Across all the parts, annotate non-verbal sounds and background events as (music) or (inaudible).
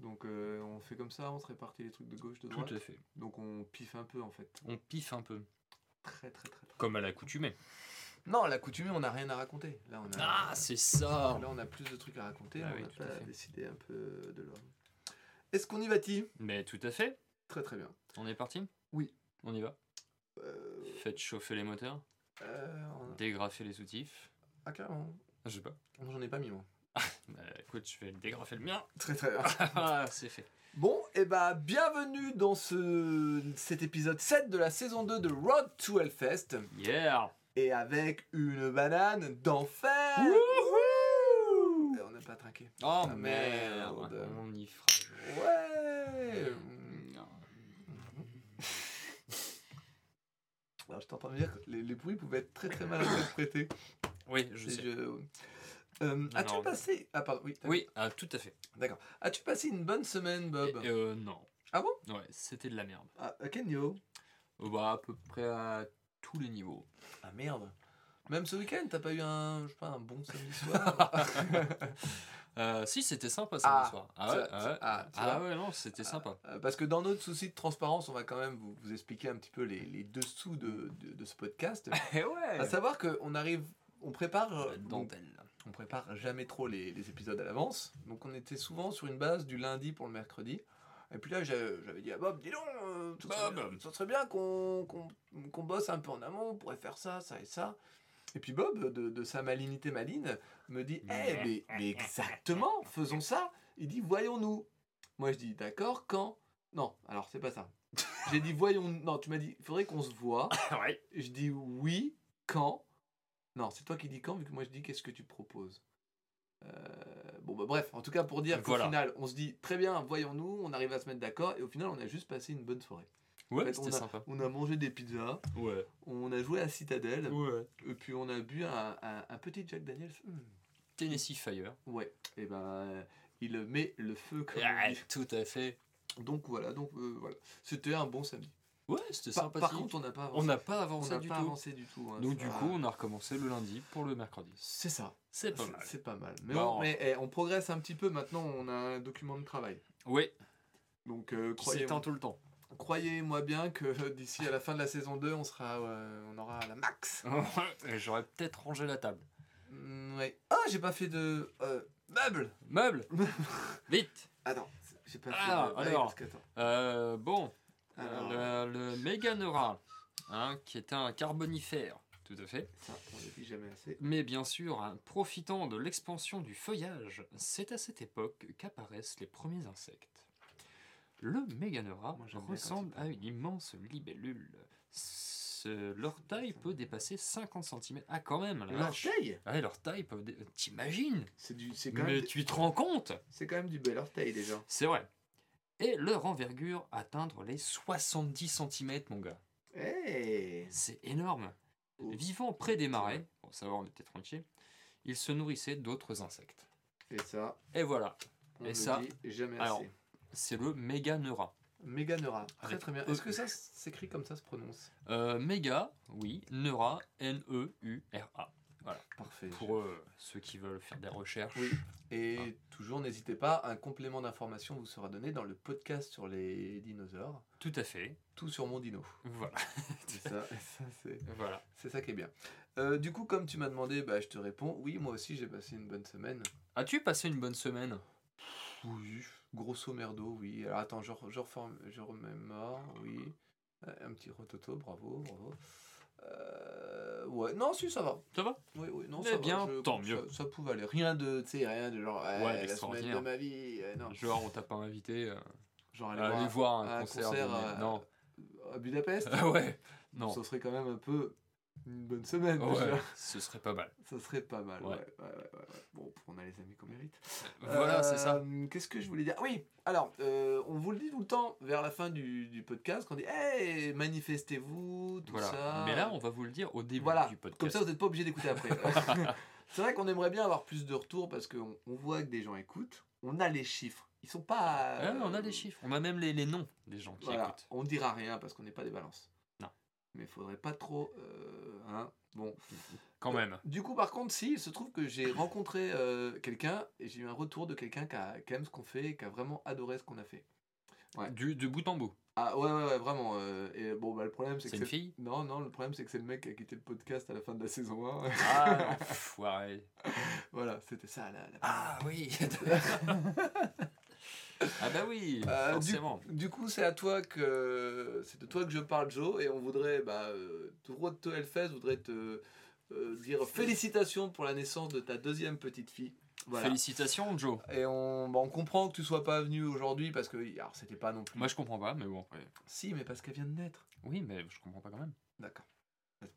Donc euh, on fait comme ça, on se répartit les trucs de gauche, de droite. Tout à fait. Donc on piffe un peu en fait. On piffe un peu. Très très très très. Comme à l'accoutumée. Non, la coutume, on n'a rien à raconter. Là, on a, Ah, c'est ça là, on a plus de trucs à raconter. Ah on oui, n'a tout à pas décidé un peu de l'homme. Est-ce qu'on y va-t-il Mais tout à fait. Très très bien. On est parti? Oui. On y va? Euh, Faites chauffer les moteurs, euh, on- dégrafer les soutifs. Ah carrément. Je sais pas. Moi, J'en ai pas mis moi. Bah écoute, je vais dégrafer le mien. Très très bien. (laughs) Ah, c'est fait. Bon, et bah bienvenue dans ce, cet épisode 7 de la saison 2 de Road to Hellfest. Yeah Et avec une banane d'enfer Et On n'a pas trinqué. Oh Ah, merde. merde. On y fera. Ouais (laughs) Alors je t'entends dire que les, les bruits pouvaient être très très mal interprétés. Oui, je Et sais. je- Euh, As-tu Non. passé... Ah pardon, oui. Oui, ah, tout à fait. D'accord. As-tu passé une bonne semaine, Bob euh, non. Ah bon? Ouais, c'était de la merde. Ah, à quel niveau Euh, bah, à peu près à tous les niveaux. Ah merde. Même ce week-end, t'as pas eu un, je sais pas, un bon samedi soir? (laughs) Euh, si, c'était sympa samedi Ah, soir. Ah ouais, ah ouais. ah, tu Ah vois. ouais, non, c'était sympa. Euh, Parce que dans notre souci de transparence, on va quand même vous, vous expliquer un petit peu les, les dessous de, de, de ce podcast. (laughs) Eh ouais À savoir qu'on arrive, on prépare, euh, donc, dentelle. On prépare jamais trop les, les épisodes à l'avance. Donc on était souvent sur une base du lundi pour le mercredi. Et puis là, j'avais dit à Bob, dis donc, euh, ça, serait Bob. bien, ça serait bien qu'on bosse un peu en amont, on pourrait faire ça, ça et ça. Et puis Bob, de, de sa malignité maline, me dit, eh, mais, mais exactement, faisons ça. Il dit, voyons-nous. Moi, je dis, d'accord, quand? Non, alors c'est pas ça. J'ai dit, voyons Non, tu m'as dit, il faudrait qu'on se voit. (laughs) ouais. Je dis oui, quand? Non, c'est toi qui dis quand, vu que moi je dis qu'est-ce que tu proposes. Euh, bon, bah bref, en tout cas pour dire qu'au final, on se dit très bien, voyons-nous, on arrive à se mettre d'accord, et au final, on a juste passé une bonne soirée. Ouais, En fait, c'était on a, sympa. On a mangé des pizzas, Ouais. on a joué à Citadel, Ouais. et puis on a bu un, un- un petit Jack Daniels. Hmm, Tennessee Fire. ouais, et ben il met le feu comme Ah, tout à fait. Donc voilà, donc euh, voilà, c'était un bon samedi. Ouais, c'était sympathique. par contre, on n'a pas avancé. on n'a pas On avancé n'a du pas tout. avancé du tout. hein, Donc du coup, on a recommencé le lundi pour le mercredi. c'est ça. C'est pas C'est- mal. C'est pas mal. Mais, Bon. on, mais, eh, on progresse un petit peu. Maintenant, on a un document de travail. Oui, Donc, euh, croyez, s'éteint tout le temps. croyez-moi bien que (laughs) d'ici à la fin de la saison 2, on, sera, euh, on aura la max. (laughs) Et J'aurais peut-être rangé la table. Mm, ouais. Ah, j'ai pas fait de euh, meubles. Meuble (laughs) Vite Attends, j'ai pas fait Ah, de. alors. parce que, attends. Euh, Bon, Meganora, hein, qui est un carbonifère, tout à fait. ça, on le dit jamais assez. Mais bien sûr, hein, profitant de l'expansion du feuillage, c'est à cette époque qu'apparaissent les premiers insectes. Le quand ressemble à une immense libellule. Ce- leur taille peut dépasser 50 cm. Ah, quand même, la Leur vache. taille? Ouais, leur taille peut. dé- T'imagines? C'est du- c'est quand, Mais même- tu te rends compte? C'est quand même du bel orteil déjà. C'est vrai. Et leur envergure atteindre les 70 cm, mon gars. Hey C'est énorme. Vivant près des marais, pour savoir on était tranquille, ils se nourrissaient d'autres insectes. Et ça, Et voilà, on Et ça, dit jamais alors, assez. c'est le Meganeura. Méganeura. Très très bien. E. Est-ce que ça s'écrit comme ça se prononce? Euh, méga, oui, Neura, N-E-U-R-A. Voilà, Parfait. pour euh, ceux qui veulent faire des recherches. Oui. Et toujours, n'hésitez pas, un complément d'information vous sera donné dans le podcast sur les dinosaures. Tout à fait. Tout sur mon dino. Voilà. (laughs) C'est ça, ça, c'est, voilà. ça qui est bien. Euh, du coup, comme tu m'as demandé, bah, je te réponds. Oui, moi aussi, j'ai passé une bonne semaine. As-tu passé une bonne semaine? Oui. Grosso merdo, oui. Alors attends, je, je, reforme, je remémore, oui. Euh, Un petit rototo, bravo, bravo. Euh, ouais, non, si, ça va. Ça va Oui, oui, non, Eh ça va, bien, je- tant ça- mieux. Ça, pouvait aller. Rien de, tu sais, rien de genre, ouais, Ouais, la semaine de ma vie. euh, non. Genre, on t'a pas invité euh, Genre, aller voir un, concert. de- euh, Non. à Budapest. (laughs) Ouais. Non. Ça serait quand même un peu une bonne semaine. Déjà. ce serait pas mal. Ça serait pas mal. Ouais. Ouais. Bon, on a les amis qu'on mérite. Voilà, c'est ça. Euh, Qu'est-ce que je voulais dire? Oui, alors, euh, on vous le dit tout le temps vers la fin du, du podcast, qu'on dit Hey, manifestez-vous, tout Voilà. ça. Mais là, on va vous le dire au début Voilà, du podcast. Comme ça, vous n'êtes pas obligé d'écouter après. (laughs) (laughs) c'est vrai qu'on aimerait bien avoir plus de retours parce qu'on on voit que des gens écoutent. On a les chiffres. Ils sont pas. On a euh, les chiffres. On a même les, les noms des gens qui Voilà, écoutent. on dira rien parce qu'on n'est pas des balances. Mais il faudrait pas trop. euh, hein, bon. Quand même. Du coup, par contre, si, il se trouve que j'ai rencontré euh, quelqu'un et j'ai eu un retour de quelqu'un qui, aime ce qu'on fait et qui a vraiment adoré ce qu'on a fait. Ouais. Du, bout en bout. Ah ouais, ouais, ouais, vraiment. euh, et bon, bah, le problème, c'est C'est que une fille? Non, non, le problème, c'est que c'est le mec qui a quitté le podcast à la fin de la saison 1. Ah, (laughs) ouais. voilà, c'était ça, la- Ah oui (laughs) (laughs) Ah bah oui, Euh, forcément. Du coup, c'est à toi que c'est de toi que je parle, Joe, et on voudrait, bah, euh, de Hellfest voudrait te euh, dire félicitations pour la naissance de ta deuxième petite fille. Voilà. Félicitations, Joe. Et on, bah, on comprend que tu sois pas venu aujourd'hui parce que alors c'était pas non plus. Moi, je comprends pas, mais bon. ouais. Si, mais parce qu'elle vient de naître. Oui, mais je comprends pas quand même. D'accord.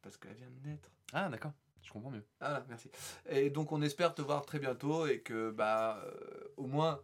Parce qu'elle vient de naître. Ah, d'accord. Je comprends mieux. Ah, merci. Et donc on espère te voir très bientôt et que bah euh, au moins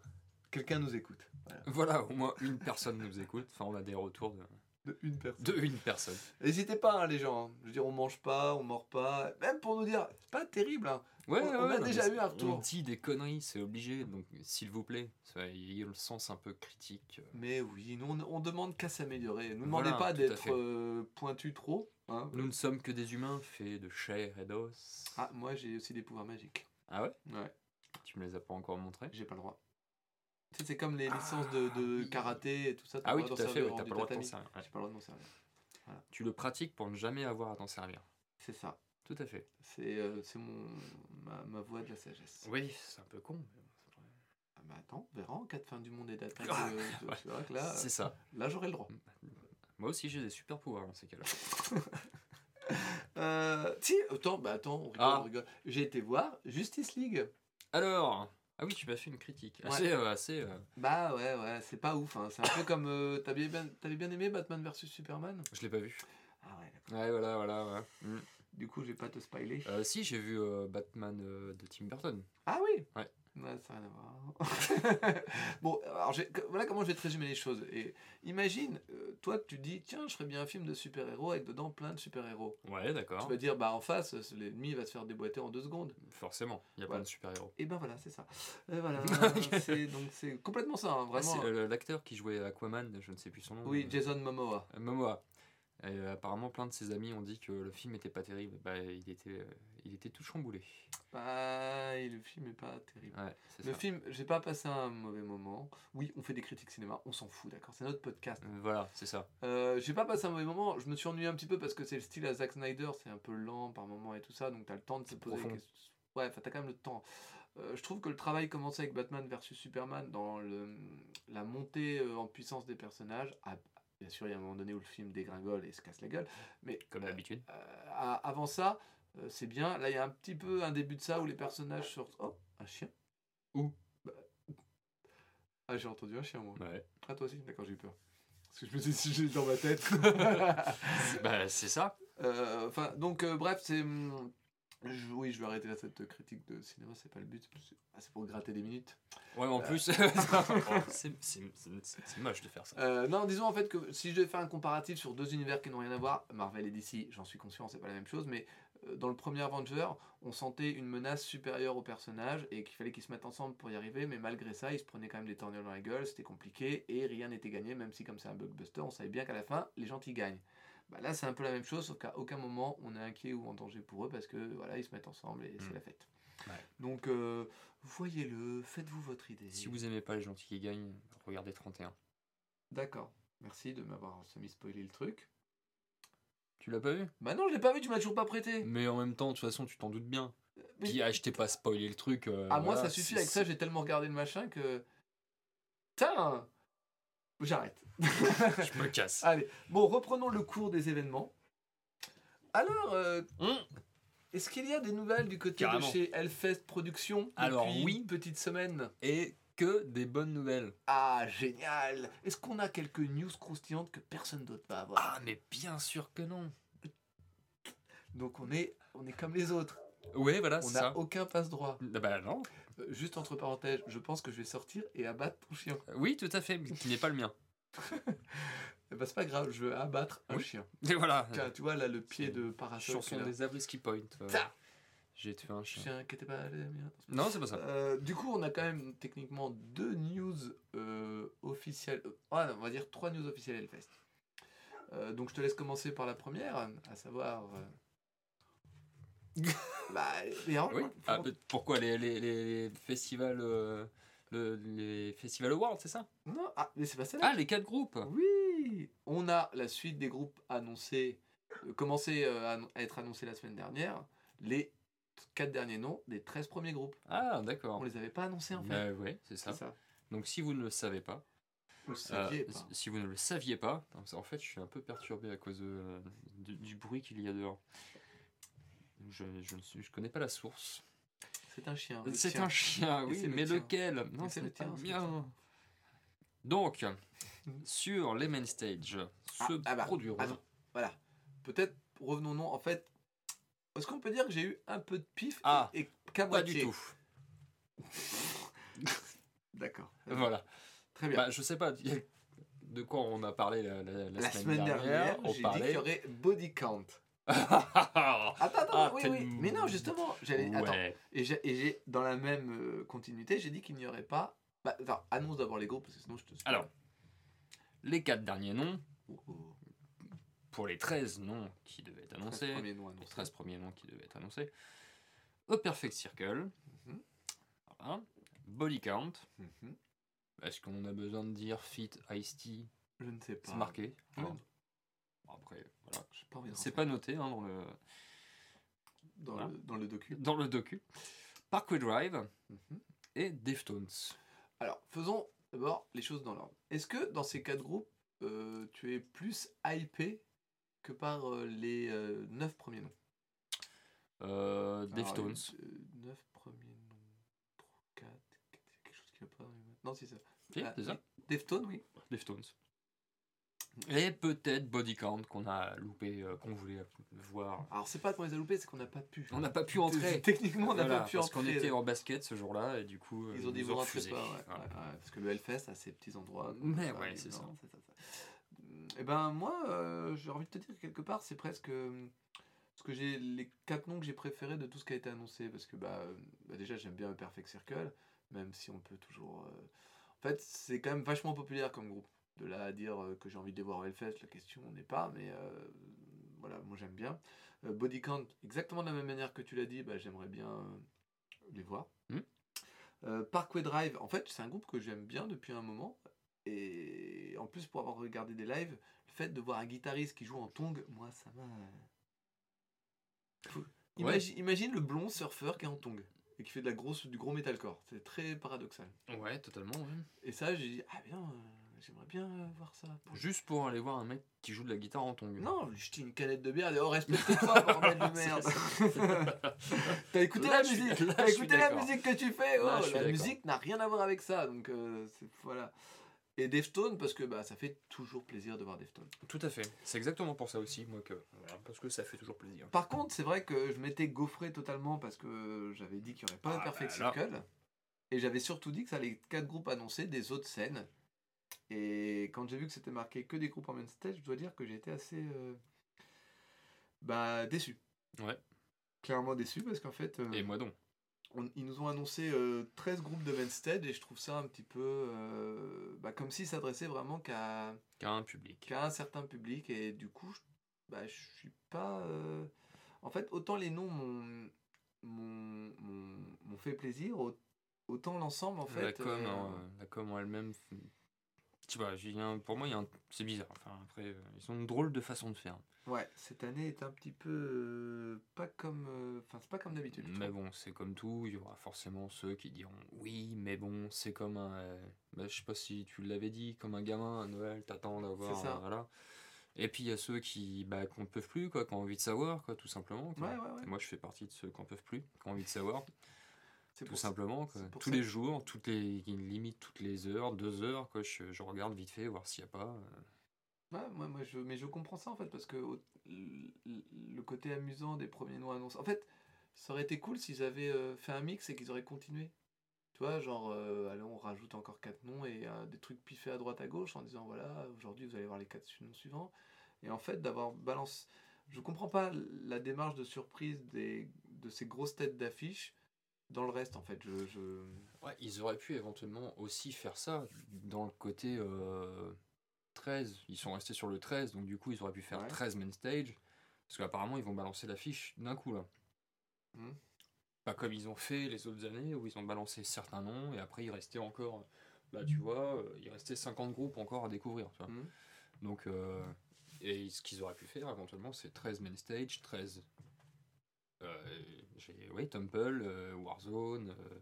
quelqu'un nous écoute. Voilà. Voilà, au moins une personne nous écoute. Enfin, on a des retours de, De une personne. de une personne. N'hésitez pas, hein, les gens. hein. Je veux dire, on mange pas, on mord pas. Même pour nous dire, c'est pas terrible. hein. Ouais, On- ouais, on a non, déjà eu un On retour. dit des conneries, c'est obligé. Donc, s'il vous plaît, ça- il y a le sens un peu critique. Mais oui, nous on, on demande qu'à s'améliorer. Nous ne Voilà, demandez pas d'être euh, pointu trop. hein. Nous ne sommes que des humains faits de chair et d'os. Ah, moi j'ai aussi des pouvoirs magiques. Ah ouais? Ouais, Tu me les as pas encore montrés? J'ai pas le droit. Tu sais, c'est comme les licences de, de oui. karaté et tout ça. Ah oui, tout à fait, ouais, t'as pas le droit de t'en du servir. ouais. Pas le droit de m'en servir. Tu le pratiques pour ne jamais avoir à t'en servir. C'est ça. Tout à fait. C'est euh, c'est mon ma, ma voix de la sagesse. Oui, c'est un peu con. mais bon, c'est. Ah bah attends, on verra en cas de fin du monde et d'attaque. Ah, de- de- ouais. Tu verras que là, C'est ça. là j'aurai le droit. Moi aussi, j'ai des super pouvoirs dans ces cas-là. (laughs) Euh, si, attends, bah attends, on rigole, Ah. on rigole. J'ai été voir Justice League. Alors, ah oui, tu m'as fait une critique. Ouais. Assez, euh, assez. euh, Bah ouais, ouais, c'est pas ouf. Hein. C'est un peu comme. euh, T'avais bien, aimé Batman vs Superman? Je l'ai pas vu. Ah ouais, d'accord. Ouais, voilà, voilà. ouais. Mm. Du coup, je vais pas te spoiler. Euh, si, j'ai vu euh, Batman de Tim Burton. Ah oui? Ouais. Ouais, ça n'a rien à voir. (laughs) bon, alors j'ai- voilà comment je vais te résumer les choses. Et imagine, euh, toi, tu dis, tiens, je ferais bien un film de super-héros avec dedans plein de super-héros. Ouais, Tu d'accord. vas dire, bah en face, euh, l'ennemi va se faire déboîter en deux secondes. Forcément, il y a Ouais. plein de super-héros. Et ben voilà, c'est ça. Et voilà, (laughs) c'est donc c'est complètement ça, hein, Ah, vraiment. c'est euh, l'acteur qui jouait Aquaman, je ne sais plus son nom. oui, euh, Jason Momoa. euh, Momoa. Et, euh, apparemment, plein de ses amis ont dit que le film était pas terrible. Bah, il était, euh, il était tout chamboulé. Ah, et le film est pas terrible. Ouais, Le ça. film, j'ai pas passé un mauvais moment. Oui, on fait des critiques cinéma, on s'en fout, d'accord, c'est notre podcast. Euh, Voilà, c'est ça. Euh, j'ai pas passé un mauvais moment, je me suis ennuyé un petit peu parce que c'est le style à Zack Snyder, c'est un peu lent par moment et tout ça, donc t'as le temps de se poser des questions. Ouais, enfin t'as quand même le temps. Euh, je trouve que le travail commencé avec Batman versus Superman dans le, la montée en puissance des personnages, ah, bien sûr il y a un moment donné où le film dégringole et se casse la gueule, mais Comme d'habitude. euh, avant ça, euh, c'est bien. Là il y a un petit peu un début de ça où les personnages sortent. Oh, un chien Où Bah, Ah, j'ai entendu un chien moi. Ouais. Ah, toi aussi D'accord, j'ai eu peur. Parce que je me suis dit, (laughs) j'ai dans ma tête. (laughs) bah, c'est ça. Euh, Enfin, donc, euh, bref, c'est. hum, je- oui, je vais arrêter là cette critique de cinéma, c'est pas le but. c'est- ah, pour gratter des minutes. Ouais, mais en Euh. plus, (laughs) (laughs) c'est moche de faire ça. Euh, non, disons en fait que si je devais faire un comparatif sur deux univers qui n'ont rien à voir, Marvel et DC, j'en suis conscient, c'est pas la même chose, mais euh, dans le premier Avenger, on sentait une menace supérieure aux personnages et qu'il fallait qu'ils se mettent ensemble pour y arriver, mais malgré ça, ils se prenaient quand même des tornades dans la gueule, c'était compliqué et rien n'était gagné, même si comme c'est un blockbuster, on savait bien qu'à la fin, les gentils gagnent. Bah là, c'est un peu la même chose, sauf qu'à aucun moment on est inquiet ou en danger pour eux parce que voilà, ils se mettent ensemble et c'est Mm. la fête. Ouais. Donc, euh, voyez-le, faites-vous votre idée. Si vous aimez pas les gentils qui gagnent, regardez 31. D'accord. Merci de m'avoir semi-spoilé le truc. Tu l'as pas vu? Bah non, je l'ai pas vu, tu m'as toujours pas prêté. Mais en même temps, de toute façon, tu t'en doutes bien. Mais- Puis, ah, je t'ai pas spoilé le truc. euh, ah, moi, ça suffit avec ça, j'ai tellement regardé le machin que. Putain J'arrête. (laughs) Je me casse. Allez, bon, reprenons le cours des événements. Alors, euh, Hum, est-ce qu'il y a des nouvelles du côté Carrément. de chez Hellfest Productions Alors, depuis oui. une petite semaine? Et que des bonnes nouvelles. Ah, génial Est-ce qu'on a quelques news croustillantes que personne d'autre va avoir? Ah, mais bien sûr que non. Donc on est, on est comme les autres. Ouais, voilà, On c'est n'a ça. aucun passe-droit. Ah Bah non. Euh, Juste entre parenthèses, je pense que je vais sortir et abattre ton chien. Oui, tout à fait, mais qui n'est pas le mien. (laughs) Ben, c'est pas grave, je veux abattre un Oui. chien. Et voilà. Tiens, tu vois là le pied de parasol. Chanson des Abrisky Point. euh, J'ai tué un chien. Chien qui était pas les miens. Non, c'est pas ça. Euh, du coup, on a quand même techniquement deux news euh, officielles. euh, on va dire trois news officielles Hellfest. Euh, donc je te laisse commencer par la première, à savoir. (laughs) bah, Oui. Ah, pourquoi les, les, les festivals, euh, le- les festivals awards, c'est ça? Non, ah, mais c'est pas celle-là. Ah, les quatre groupes. Oui, on a la suite des groupes annoncés, euh, commencé euh, à, être annoncés la semaine dernière. Les quatre derniers noms des 13 premiers groupes. Ah, On d'accord. les avait pas annoncés en fait. Bah ouais, c'est ça. Ça. Donc si vous ne le savez pas, Vous le euh, saviez pas. si vous ne le saviez pas, en fait, je suis un peu perturbé à cause de- du, du bruit qu'il y a dehors. Je je ne suis- je connais pas la source. C'est un chien. C'est un chien, oui, le mais lequel? Non, c'est le tien, bien. Donc, (laughs) sur les main stage, Ah, se ah bah, produiront. voilà. Peut-être revenons-nous. En fait, est-ce qu'on peut dire que j'ai eu un peu de pif Ah, et, et qu'à Pas du tout. (laughs) D'accord. Voilà. Très bien. Bah, je sais pas de quoi on a parlé la, la- la la semaine, semaine dernière, on j'ai dit parlait. y aurait body count. Ah, Attends, attends, Ah, oui, oui. Mais non, justement, j'allais. Attends. ouais. Et j'ai, dans la même euh, continuité, j'ai dit qu'il n'y aurait pas. Bah, attends, annonce d'abord les groupes parce que sinon je te. spoil. Alors. Les quatre derniers noms, Oh, oh. pour les 13 noms qui devaient être 13 annoncés, premiers noms les annoncés. 13 premiers noms qui devaient être annoncés, A Perfect Circle, Mhm. voilà. Body Count, Mhm. est-ce qu'on a besoin de dire Fit, Ice-T, Je ne sais pas. c'est marqué Oui. Hein. Après, voilà. Pas C'est pas noté hein, dans, le, dans, voilà. le, dans le docu. dans le docu. Parkway Drive Mhm. et Deftones. Alors, faisons d'abord les choses dans l'ordre. Est-ce que dans ces quatre groupes, euh, tu es plus hypé que par euh, les euh, neuf premiers noms? Euh, Deftones. euh, neuf premiers noms. 3, 4, quelque chose qui va pas. Non, c'est ça. Si, Ah, c'est ça. Deftones, oui. Deftones. Et peut-être Body Count qu'on a loupé, euh, qu'on voulait voir. Alors, c'est pas qu'on les a loupés, c'est qu'on n'a pas pu. On n'a pas pu entrer. (laughs) Techniquement, on n'a Voilà, pas pu parce qu'on entrer. était en basket ce jour-là et du coup euh, Ils ont nous vous rentrez refusé. pas, ouais, Voilà. ouais, ouais, parce que le Hellfest a ses petits endroits. Mais Enfin, ouais, c'est ça. non, ça, Et ben moi, euh, j'ai envie de te dire que quelque part, c'est presque euh, ce que j'ai les quatre noms que j'ai préférés de tout ce qui a été annoncé, parce que bah, euh, bah, déjà j'aime bien le Perfect Circle, même si on peut toujours. euh, En fait, c'est quand même vachement populaire comme groupe. De là à dire euh, que j'ai envie de les voir au Hellfest, la question n'est pas, mais euh, voilà, moi j'aime bien. Euh, Body Count, exactement de la même manière que tu l'as dit, bah, j'aimerais bien euh, les voir. Euh, Parkway Drive, en fait, c'est un groupe que j'aime bien depuis un moment. Et en plus, pour avoir regardé des lives, le fait de voir un guitariste qui joue en tong, moi, ça m'a. Ouais. Imagine, imagine le blond surfeur qui est en tong et qui fait de la grosse, du gros metalcore. C'est très paradoxal. Ouais, totalement. ouais. Et ça, j'ai dit, ah bien, euh, j'aimerais bien euh, voir ça. Juste pour aller voir un mec qui joue de la guitare en tongue. Non, lui jeter une canette de bière et dire, oh, respecte-toi, bordel de (laughs) merde. (laughs) T'as écouté Là, la musique, là, t'as écouté la musique que tu fais. Oh, Là, la musique n'a rien à voir avec ça, donc euh, voilà. Et Deftone parce que bah ça fait toujours plaisir de voir Deftone. Tout à fait. C'est exactement pour ça aussi, moi, que. voilà, parce que ça fait toujours plaisir. Par contre, c'est vrai que je m'étais gaufré totalement parce que j'avais dit qu'il n'y aurait pas Ah, de Perfect bah. Circle. Et j'avais surtout dit que ça allait être quatre groupes annoncés des autres scènes. Et quand j'ai vu que c'était marqué que des groupes en main stage, je dois dire que j'ai été assez euh, bah, déçu. Ouais. Clairement déçu parce qu'en fait, euh, Et moi donc. on- ils nous ont annoncé euh, 13 groupes de main stage et je trouve ça un petit peu euh, bah, comme s'ils s'adressaient vraiment qu'à Qu'à un public. qu'à un certain public et du coup je, bah, je suis pas euh, en fait autant les noms m'ont m'ont- m'ont m'ont fait plaisir au- autant l'ensemble en fait la com, hein, la com en elle-même. Tu vois, j'ai un- pour moi, c'est bizarre. Enfin, après, euh, ils ont une drôle de façon de faire. ouais cette année est un petit peu euh, pas comme euh, enfin c'est pas comme d'habitude je Mais bon, c'est comme tout, il y aura forcément ceux qui diront oui, mais bon, c'est comme un. bah, je sais pas si tu l'avais dit, comme un gamin à Noël, t'attends d'avoir. Voilà. Et puis il y a ceux qui bah, qu'on ne peuvent plus, quoi, qui ont envie de savoir, quoi, tout simplement. quoi. Ouais, ouais, ouais. Et moi, je fais partie de ceux qui en peuvent plus, qui ont envie de savoir, tout simplement. quoi. Tous ça les jours, toutes les limite toutes les heures, deux heures, quoi, je, je regarde vite fait, voir s'il n'y a pas. euh, Ouais, moi, moi, je, mais je comprends ça en fait, parce que au- le, le côté amusant des premiers noms annoncés. En fait, ça aurait été cool s'ils avaient euh, fait un mix et qu'ils auraient continué. Tu vois, genre, euh, allez, on rajoute encore quatre noms et euh, des trucs piffés à droite à gauche en disant voilà, aujourd'hui vous allez voir les quatre noms suivants. Et en fait, d'avoir balance. Je comprends pas la démarche de surprise des, de ces grosses têtes d'affiche dans le reste en fait. Je, je... Ouais, ils auraient pu éventuellement aussi faire ça dans le côté. euh, 13, ils sont restés sur le 13, donc du coup, ils auraient pu faire Ouais. 13 main stage. Parce qu'apparemment, ils vont balancer l'affiche d'un coup, là. Mhm. Pas comme ils ont fait les autres années, où ils ont balancé certains noms, et après, il restait encore, là, tu vois, euh, il restait 50 groupes encore à découvrir, tu vois. Mhm. Donc, euh, et ce qu'ils auraient pu faire, éventuellement, c'est 13 main stage, 13... Euh, j'ai, oui, Temple, euh, Warzone, euh,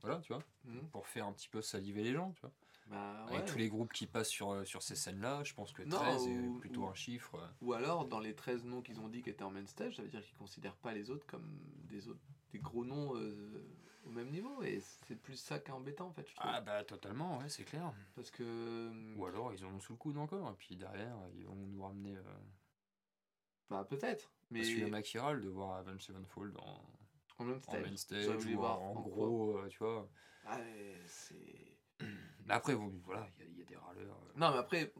voilà, tu vois, Mhm. pour faire un petit peu saliver les gens, tu vois. Bah, Avec ouais. tous les groupes qui passent sur, sur ces scènes-là, je pense que Non, 13 ou- est plutôt ou- un chiffre. Ou alors, dans les 13 noms qu'ils ont dit qui étaient en main stage, ça veut dire qu'ils considèrent pas les autres comme des autres des gros noms euh, au même niveau. Et c'est plus ça qui est embêtant, en fait, je. Ah bah totalement, ouais, c'est clair. Parce que... Ou alors ils en ont sous le coude encore, et puis derrière, ils vont nous ramener... Euh, Bah, peut-être. Mais Parce qu'il y a Machiral de voir Avenged Sevenfold en, en main en stage. main stage, ou voir en, en en gros, euh, tu vois. Ah, mais c'est... Mais (clears throat) après, bon, voilà, il y a- il y, a des râleurs. euh. Non, mais après,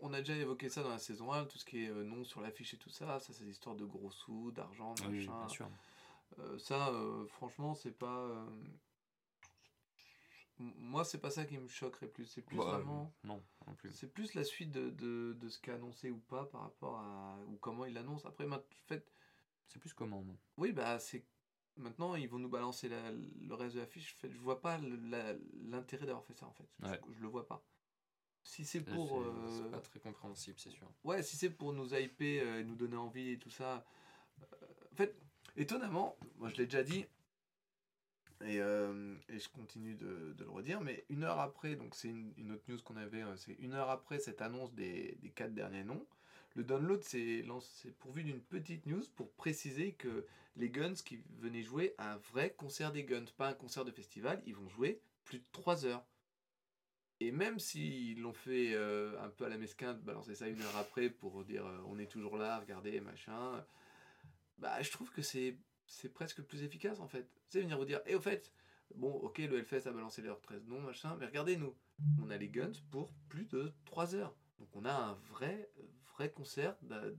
on a déjà évoqué ça dans la saison 1, tout ce qui est euh, nom sur l'affiche et tout ça, ça c'est l'histoire de gros sous, d'argent, de oui, machin. bien sûr. Ça, franchement, c'est pas. Moi, c'est pas ça qui me choquerait plus. C'est plus Bah, vraiment. Non, non plus. C'est plus la suite de, de, de ce qu'a annoncé ou pas par rapport à. ou comment il l'annonce. Après, ma- en fait, C'est plus comment, non? oui, bah, c'est. Maintenant, ils vont nous balancer la- le reste de l'affiche. Je vois pas l'intérêt d'avoir fait ça, en fait. Je- Ouais. Je, le vois pas. Si c'est C'est- pour. C'est euh, pas très compréhensible, c'est sûr. Ouais, si c'est pour nous hyper euh, et nous donner envie et tout ça. euh, en fait, étonnamment, moi je l'ai déjà dit, et, euh, et je continue de, le redire, mais une heure après, donc c'est une, autre news qu'on avait, euh, c'est une heure après cette annonce des, des quatre derniers noms, le download s'est pourvu d'une petite news pour préciser que les Guns qui venaient jouer un vrai concert des Guns, pas un concert de festival, ils vont jouer plus de 3 heures. Et même s'ils l'ont fait euh, un peu à la mesquin de balancer ça une heure après pour dire on est toujours là, regardez, machin, bah je trouve que c'est c'est presque plus efficace en fait. C'est venir vous dire, et au fait, bon ok le Hellfest a balancé leurs 13 noms, machin, mais regardez nous, on a les Guns pour plus de 3 heures. Donc on a un vrai, vrai concert de,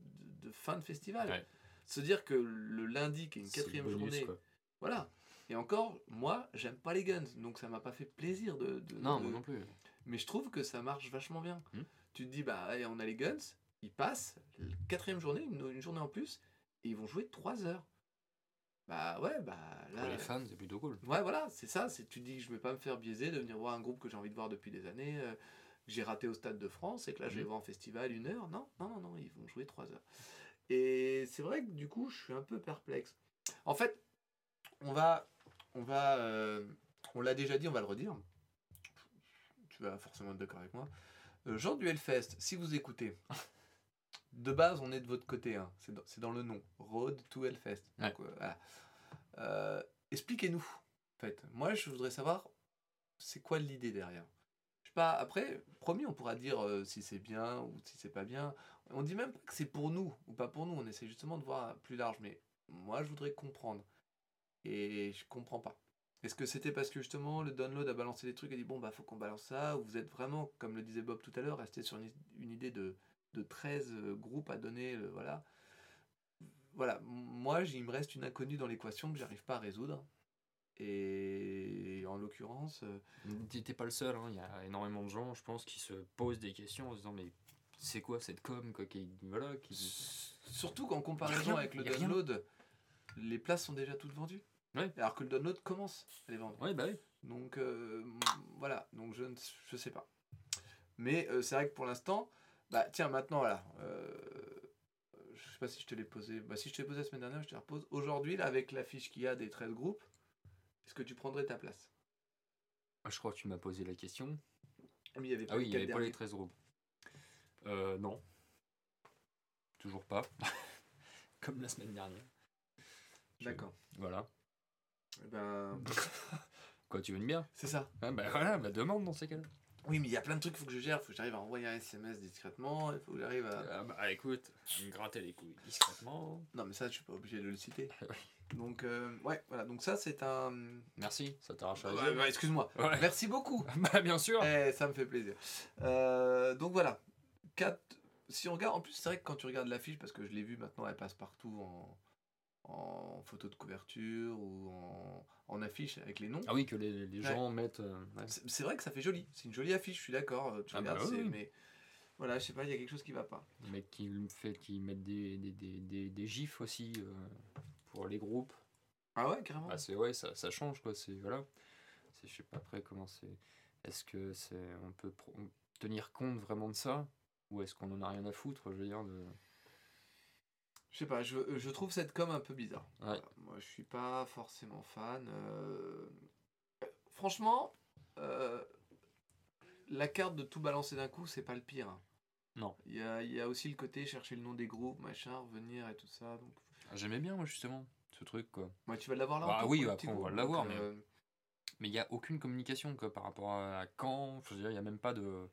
fin de festival. Ouais. Se dire que le lundi, qui est une quatrième bonus, journée, quoi. voilà. Et encore, moi, j'aime pas les Guns, donc ça m'a pas fait plaisir de, de- Non, de- moi non plus. mais je trouve que ça marche vachement bien. Hmm. Tu te dis, bah, allez, on a les Guns, ils passent, quatrième journée, une, une journée en plus, et ils vont jouer 3 heures. Bah ouais, bah là. Pour les fans, c'est plutôt cool. Ouais, voilà, c'est ça. C'est tu dis que je vais pas me faire biaiser de venir voir un groupe que j'ai envie de voir depuis des années, euh, que j'ai raté au Stade de France, et que là je vais Mhm. voir en festival une heure. Non, non, non, non, ils vont jouer 3 heures. Et c'est vrai que du coup, je suis un peu perplexe. En fait, on va, on va, euh, on l'a déjà dit, on va le redire. Tu vas forcément être d'accord avec moi. Euh, Jean du Hellfest, si vous écoutez, de base, on est de votre côté. hein. C'est dans, le nom. Road to Hellfest. Ouais. Donc, euh, voilà. Euh, Expliquez-nous. En fait, moi, je voudrais savoir, c'est quoi l'idée derrière? Je sais pas. Après, promis, on pourra dire euh, si c'est bien ou si c'est pas bien. On dit même pas que c'est pour nous ou pas pour nous. On essaie justement de voir plus large. Mais moi, je voudrais comprendre. Et je comprends pas. Est-ce que c'était parce que justement le download a balancé des trucs et dit bon bah faut qu'on balance ça? Ou vous êtes vraiment comme le disait Bob tout à l'heure resté sur une, une idée de, de 13 euh, groupes à donner euh, voilà voilà moi il me reste une inconnue dans l'équation que j'arrive pas à résoudre et en l'occurrence euh, T'es pas le seul, hein. il y a énormément de gens, je pense, qui se posent des questions en se disant mais c'est quoi cette com quoi, qui, voilà, qui... surtout qu'en comparaison rien, avec le rien. download les places sont déjà toutes vendues Ouais. alors que le download commence à les vendre Ouais, bah oui. Donc euh, voilà, donc je ne je sais pas. Mais euh, c'est vrai que pour l'instant, bah tiens maintenant voilà, euh, je sais pas si je te l'ai posé, bah si je te l'ai posé la semaine dernière, je te la repose. Aujourd'hui là avec l'affiche qu'il y a des 13 groupes, est-ce que tu prendrais ta place? Ah, Je crois que tu m'as posé la question. Ah mais il y avait pas Ah oui, il n'y avait pas les derniers. 13 groupes. Euh, non. Toujours pas. (laughs) Comme la semaine dernière. Je- D'accord. Voilà. Eh Ben (laughs) Quoi, tu veux une bière? C'est ça. ah, Bah voilà, bah demande dans ces cas-là. Oui mais il y a plein de trucs, il faut que je gère, il faut que j'arrive à envoyer un SMS discrètement, il faut que j'arrive à. Ah bah écoute, me gratter les couilles discrètement. Non mais ça je suis pas obligé de le citer. (laughs) Donc euh, ouais voilà, donc ça c'est un. Merci, ça t'arrache la Ouais, ouais, Excuse-moi. Ouais. Merci beaucoup. (laughs) Bah bien sûr. Eh, ça me fait plaisir. Euh, donc voilà. Quatre... Si on regarde, en plus, c'est vrai que quand tu regardes l'affiche, parce que je l'ai vu maintenant, elle passe partout en, en photo de couverture ou en, en affiche avec les noms. Ah oui, que les, les Ouais. gens mettent. euh, ouais. C'est vrai que ça fait joli. C'est une jolie affiche, je suis d'accord. euh, Tu Ah bah regardes, oui. mais Voilà, je sais pas, il y a quelque chose qui va pas. Le mec qui fait qui mettent des, des, des, des, des gifs aussi euh, pour les groupes. Ah ouais, carrément. Ah, c'est ouais, ça, ça change quoi. C'est voilà. Je sais pas après comment c'est. Est-ce que c'est on peut tenir compte vraiment de ça? Ou est-ce qu'on en a rien à foutre Je veux dire de. Je sais pas, je, je trouve cette com un peu bizarre. Ouais. Voilà, Moi, je suis pas forcément fan. euh, Franchement, euh, la carte de tout balancer d'un coup, c'est pas le pire. hein. Non. Il y a, y a aussi le côté chercher le nom des groupes, machin, revenir et tout ça. Donc, Ah, J'aimais bien moi justement ce truc quoi. moi, tu vas l'avoir là. Bah tant oui, après, on va l'avoir, mais- euh, Mais il n'y a aucune communication quoi, par rapport à quand. Je veux dire, il n'y a même pas de.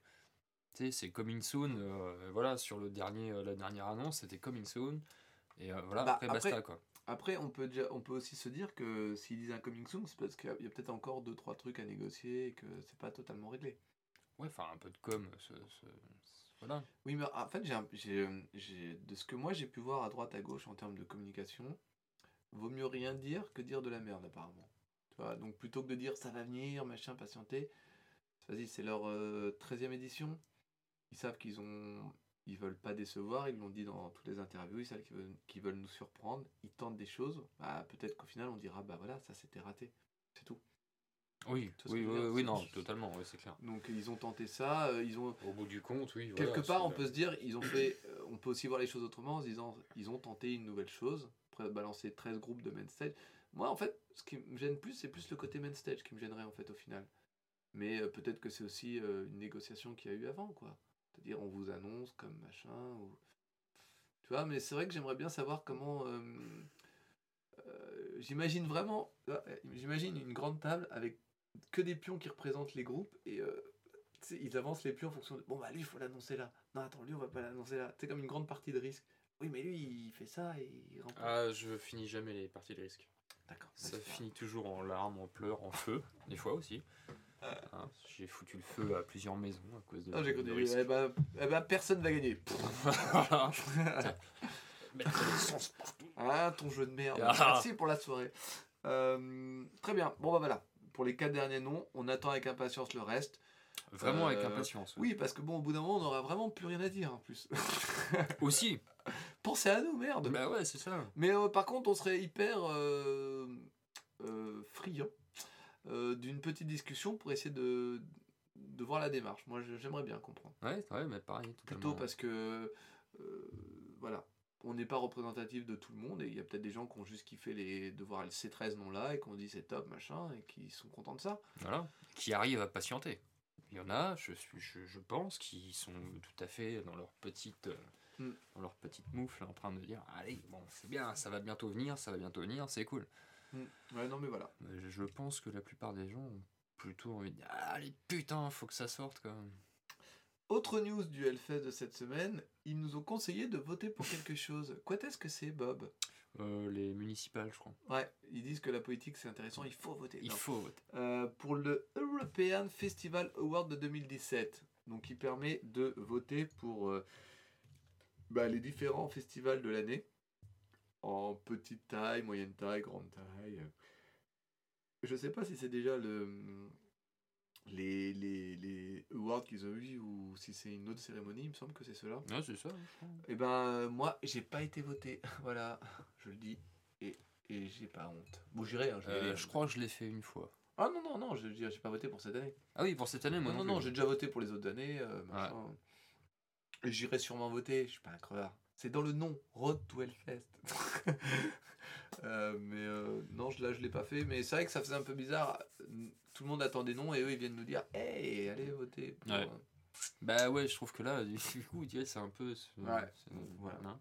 Tu sais, c'est coming soon. euh, voilà, sur le dernier, euh, la dernière annonce, c'était coming soon. Et euh, voilà, Bah, après, basta après- quoi. Après, on peut, déjà, on peut aussi se dire que s'ils disent un coming soon, c'est parce qu'il y a, peut-être encore deux trois trucs à négocier et que c'est pas totalement réglé. Ouais, enfin, un peu de com. ce- voilà. Oui, mais en fait, j'ai, un- j'ai, j'ai- de ce que moi j'ai pu voir à droite à gauche en termes de communication, vaut mieux rien dire que dire de la merde apparemment. Tu vois, donc plutôt que de dire ça va venir, machin, patienter, vas-y, c'est leur euh, 13e édition. Ils savent qu'ils ont, ils veulent pas décevoir, ils l'ont dit dans toutes les interviews, ils savent qu'ils veulent, qu'ils veulent nous surprendre, ils tentent des choses. Bah, peut-être qu'au final on dira bah voilà, ça c'était raté, c'est tout. Oui, oui, oui, dire? oui, C'est- non, totalement, oui, c'est clair. Donc ils ont tenté ça, euh, ils ont Au bout du compte, oui. quelque part, on peut se dire, ils ont fait, euh, on peut aussi voir les choses autrement en se disant, ils ont tenté une nouvelle chose, après balancer 13 groupes de main stage. Moi, en fait, ce qui me gêne plus, c'est plus le côté main stage qui me gênerait en fait au final. Mais euh, peut-être que c'est aussi une négociation qu'il y a eu avant, quoi. C'est-à-dire, on vous annonce comme machin, ou... tu vois. Mais c'est vrai que j'aimerais bien savoir comment. euh, euh, j'imagine vraiment, euh, j'imagine une grande table avec que des pions qui représentent les groupes et euh, ils avancent les pions en fonction de bon bah lui il faut l'annoncer là non attends lui on va pas l'annoncer là c'est comme une grande partie de risque oui mais lui il fait ça et il remporte Ah, je finis jamais les parties de risque. d'accord Ça finit toujours en larmes, en pleurs, en feu, des fois aussi. Hein, j'ai foutu le feu à plusieurs maisons à cause de, ah, j'ai connu eh ben, eh ben, personne va gagner. Mettre l'essence partout. ah ton jeu de merde Ah. merci pour la soirée Euh, très bien bon bah voilà pour les quatre derniers noms on attend avec impatience le reste Vraiment avec Euh, impatience. oui parce que bon au bout d'un moment on aura vraiment plus rien à dire en plus (laughs) Aussi. pensez à nous merde Bah ouais, c'est ça. Mais euh, par contre, on serait hyper friand euh, d'une petite discussion pour essayer de, de voir la démarche. Moi, j'aimerais bien comprendre. Ouais, ouais, mais pareil. Plutôt totalement. parce que, euh, voilà, on n'est pas représentatif de tout le monde et il y a peut-être des gens qui ont juste kiffé les, de voir ces 13 noms-là et qui ont dit c'est top, machin, et qui sont contents de ça. Voilà. Qui arrivent à patienter. Il y en a, je, suis, je, je pense, qui sont tout à fait dans leur petite, euh, Mm. dans leur petite moufle en train de dire Allez, bon, c'est bien, ça va bientôt venir, ça va bientôt venir, c'est cool. Ouais, non, mais voilà. Mais je- pense que la plupart des gens ont plutôt envie de dire Allez, putain, faut que ça sorte quand même. Autre news du Hellfest de cette semaine, ils nous ont conseillé de voter pour (laughs) quelque chose. Quoi est-ce que c'est, Bob? Euh, les municipales, je crois. Ouais, ils disent que la politique c'est intéressant, il faut voter. Il Non. faut voter. Euh, pour le European Festival Award de 2017, donc qui permet de voter pour euh, bah, les différents festivals de l'année, en petite taille, moyenne taille, grande taille. Je sais pas si c'est déjà le les, les, les awards qu'ils ont eu ou si c'est une autre cérémonie, il me semble que c'est cela. Ouais, c'est ça, je. Et ben moi j'ai pas été voté, (laughs) voilà, je le dis, et, et j'ai pas honte. Bon j'irai, hein, je vais Euh, aller. je crois que je l'ai fait une fois. Ah non, non, non, je j'ai pas voté pour cette année. Ah oui, pour cette année, moi non, non, non, non, j'ai déjà voté pour les autres années. euh, J'irai sûrement voter, je suis pas un crevard. C'est dans le nom, Road to Hellfest. (laughs) Euh, mais euh, non, je, là je l'ai pas fait. Mais c'est vrai que ça faisait un peu bizarre. Tout le monde attend des noms et eux ils viennent nous dire Hey, allez voter. pour, Ouais. euh, Bah ouais, je trouve que là, (laughs) du coup, tu c'est un peu. Ouais, voilà. hein.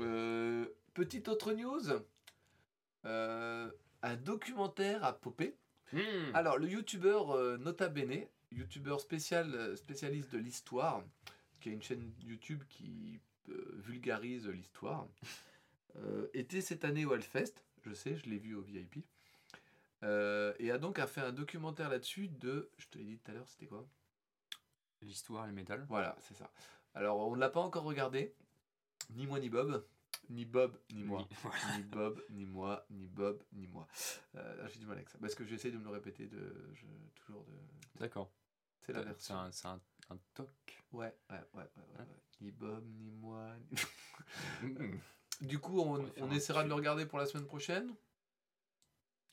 Euh, petite autre news un documentaire à popper. Hmm. Alors, le youtubeur Nota Bene, youtubeur spécial, spécialiste de l'histoire, qui a une chaîne YouTube qui vulgarise l'histoire, euh, était cette année au Hellfest, je sais, je l'ai vu au VIP, euh, et a donc a fait un documentaire là-dessus de, je te l'ai dit tout à l'heure, c'était quoi? L'histoire et le métal. Voilà, c'est ça. Alors, on ne l'a pas encore regardé, ni moi ni Bob, ni Bob ni moi. (laughs) ni Bob, ni moi, ni Bob, ni moi. Euh, J'ai du mal avec ça. Parce que j'essaie de me le répéter de, je- toujours de. D'accord. C'est la C'est version. un, c'est un, un toc. Ouais, ouais, ouais, ouais, ouais, Hein ouais. Ni Bob, ni moi. ni- (laughs) du coup, on, on essaiera de le regarder pour la semaine prochaine.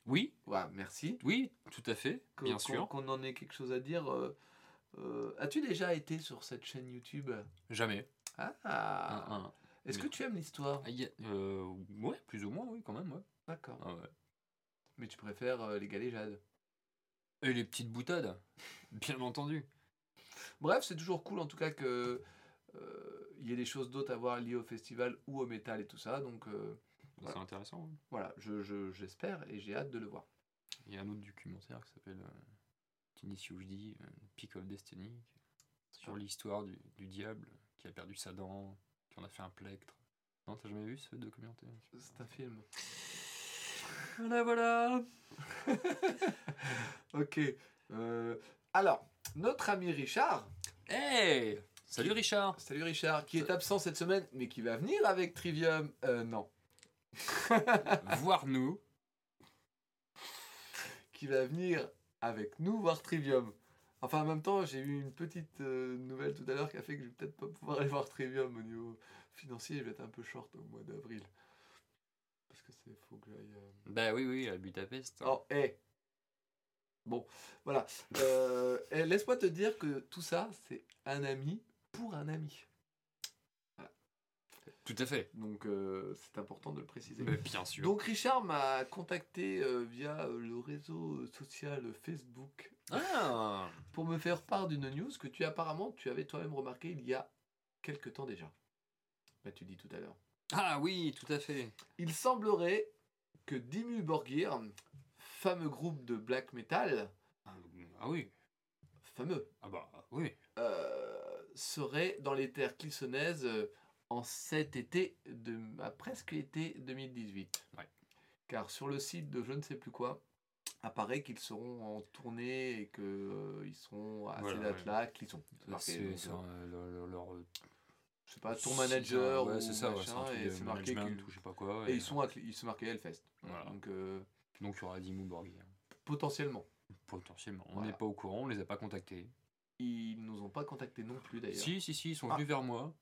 Oui, Ouais, merci. oui, tout à fait, bien sûr. Qu'on en ait quelque chose à dire. euh, euh, As-tu déjà été sur cette chaîne YouTube? Jamais. Ah, Est-ce que tu aimes l'histoire? Ah, euh, ouais, plus ou moins, oui, quand même. Ouais. D'accord. Ah ouais. Mais tu préfères les galéjades? Et les petites boutades, bien entendu. Bref, c'est toujours cool en tout cas que euh, il y ait des choses d'autres à voir liées au festival ou au métal et tout ça. Donc euh, C'est intéressant. voilà, je- je- j'espère et j'ai hâte de le voir. Il y a un autre documentaire qui s'appelle euh, Oujdi, euh, Peak of Destiny, sur l'histoire du, du diable qui a perdu sa dent, qui en a fait un plectre. Non, t'as jamais vu ce documentaire? C'est un film. Voilà, voilà (laughs) Ok. euh, alors, notre ami Richard, Hey Salut Richard salut Richard, qui est absent cette semaine, mais qui va venir avec Trivium. Euh, non. (laughs) Voir nous. qui va venir avec nous voir Trivium. Enfin, en même temps, j'ai eu une petite euh, nouvelle tout à l'heure qui a fait que je vais peut-être pas pouvoir aller voir Trivium au niveau financier. Je vais être un peu short au mois d'avril. Faut que j'aille. euh, Bah oui, oui, à Budapest. Oh, hé Bon, voilà. Euh, Laisse-moi te dire que tout ça, c'est un ami pour un ami. Tout à fait. Donc, euh, c'est important de le préciser. Mais bien sûr. Donc, Richard m'a contacté euh, via le réseau social Facebook Ah pour me faire part d'une news que tu apparemment tu avais toi-même remarqué il y a quelque temps déjà. Bah, tu dis tout à l'heure. Ah oui, tout à fait. Il semblerait que Dimmu Borgir, fameux groupe de black metal, Ah, ah oui. fameux, Ah bah oui. euh, serait dans les terres clissonnaises euh, en cet été, de, à presque été 2018. Ouais. Car sur le site de je ne sais plus quoi, apparaît qu'ils seront en tournée et qu'ils seront à Voilà, ces dates-là, qu'ils sont. C'est euh, leur- je sais pas, un- manager ouais, ou c'est ça, machin, et c'est marqué management que- ou je sais pas quoi. et ils sont à, ils sont marqués Hellfest. Voilà. Donc euh, Donc il y aura Dimmu Borgir. potentiellement. Potentiellement. On Voilà. n'est pas au courant, on les a pas contactés. Ils nous ont pas contactés non plus d'ailleurs. Si, si, si, ils sont Ah. venus vers moi.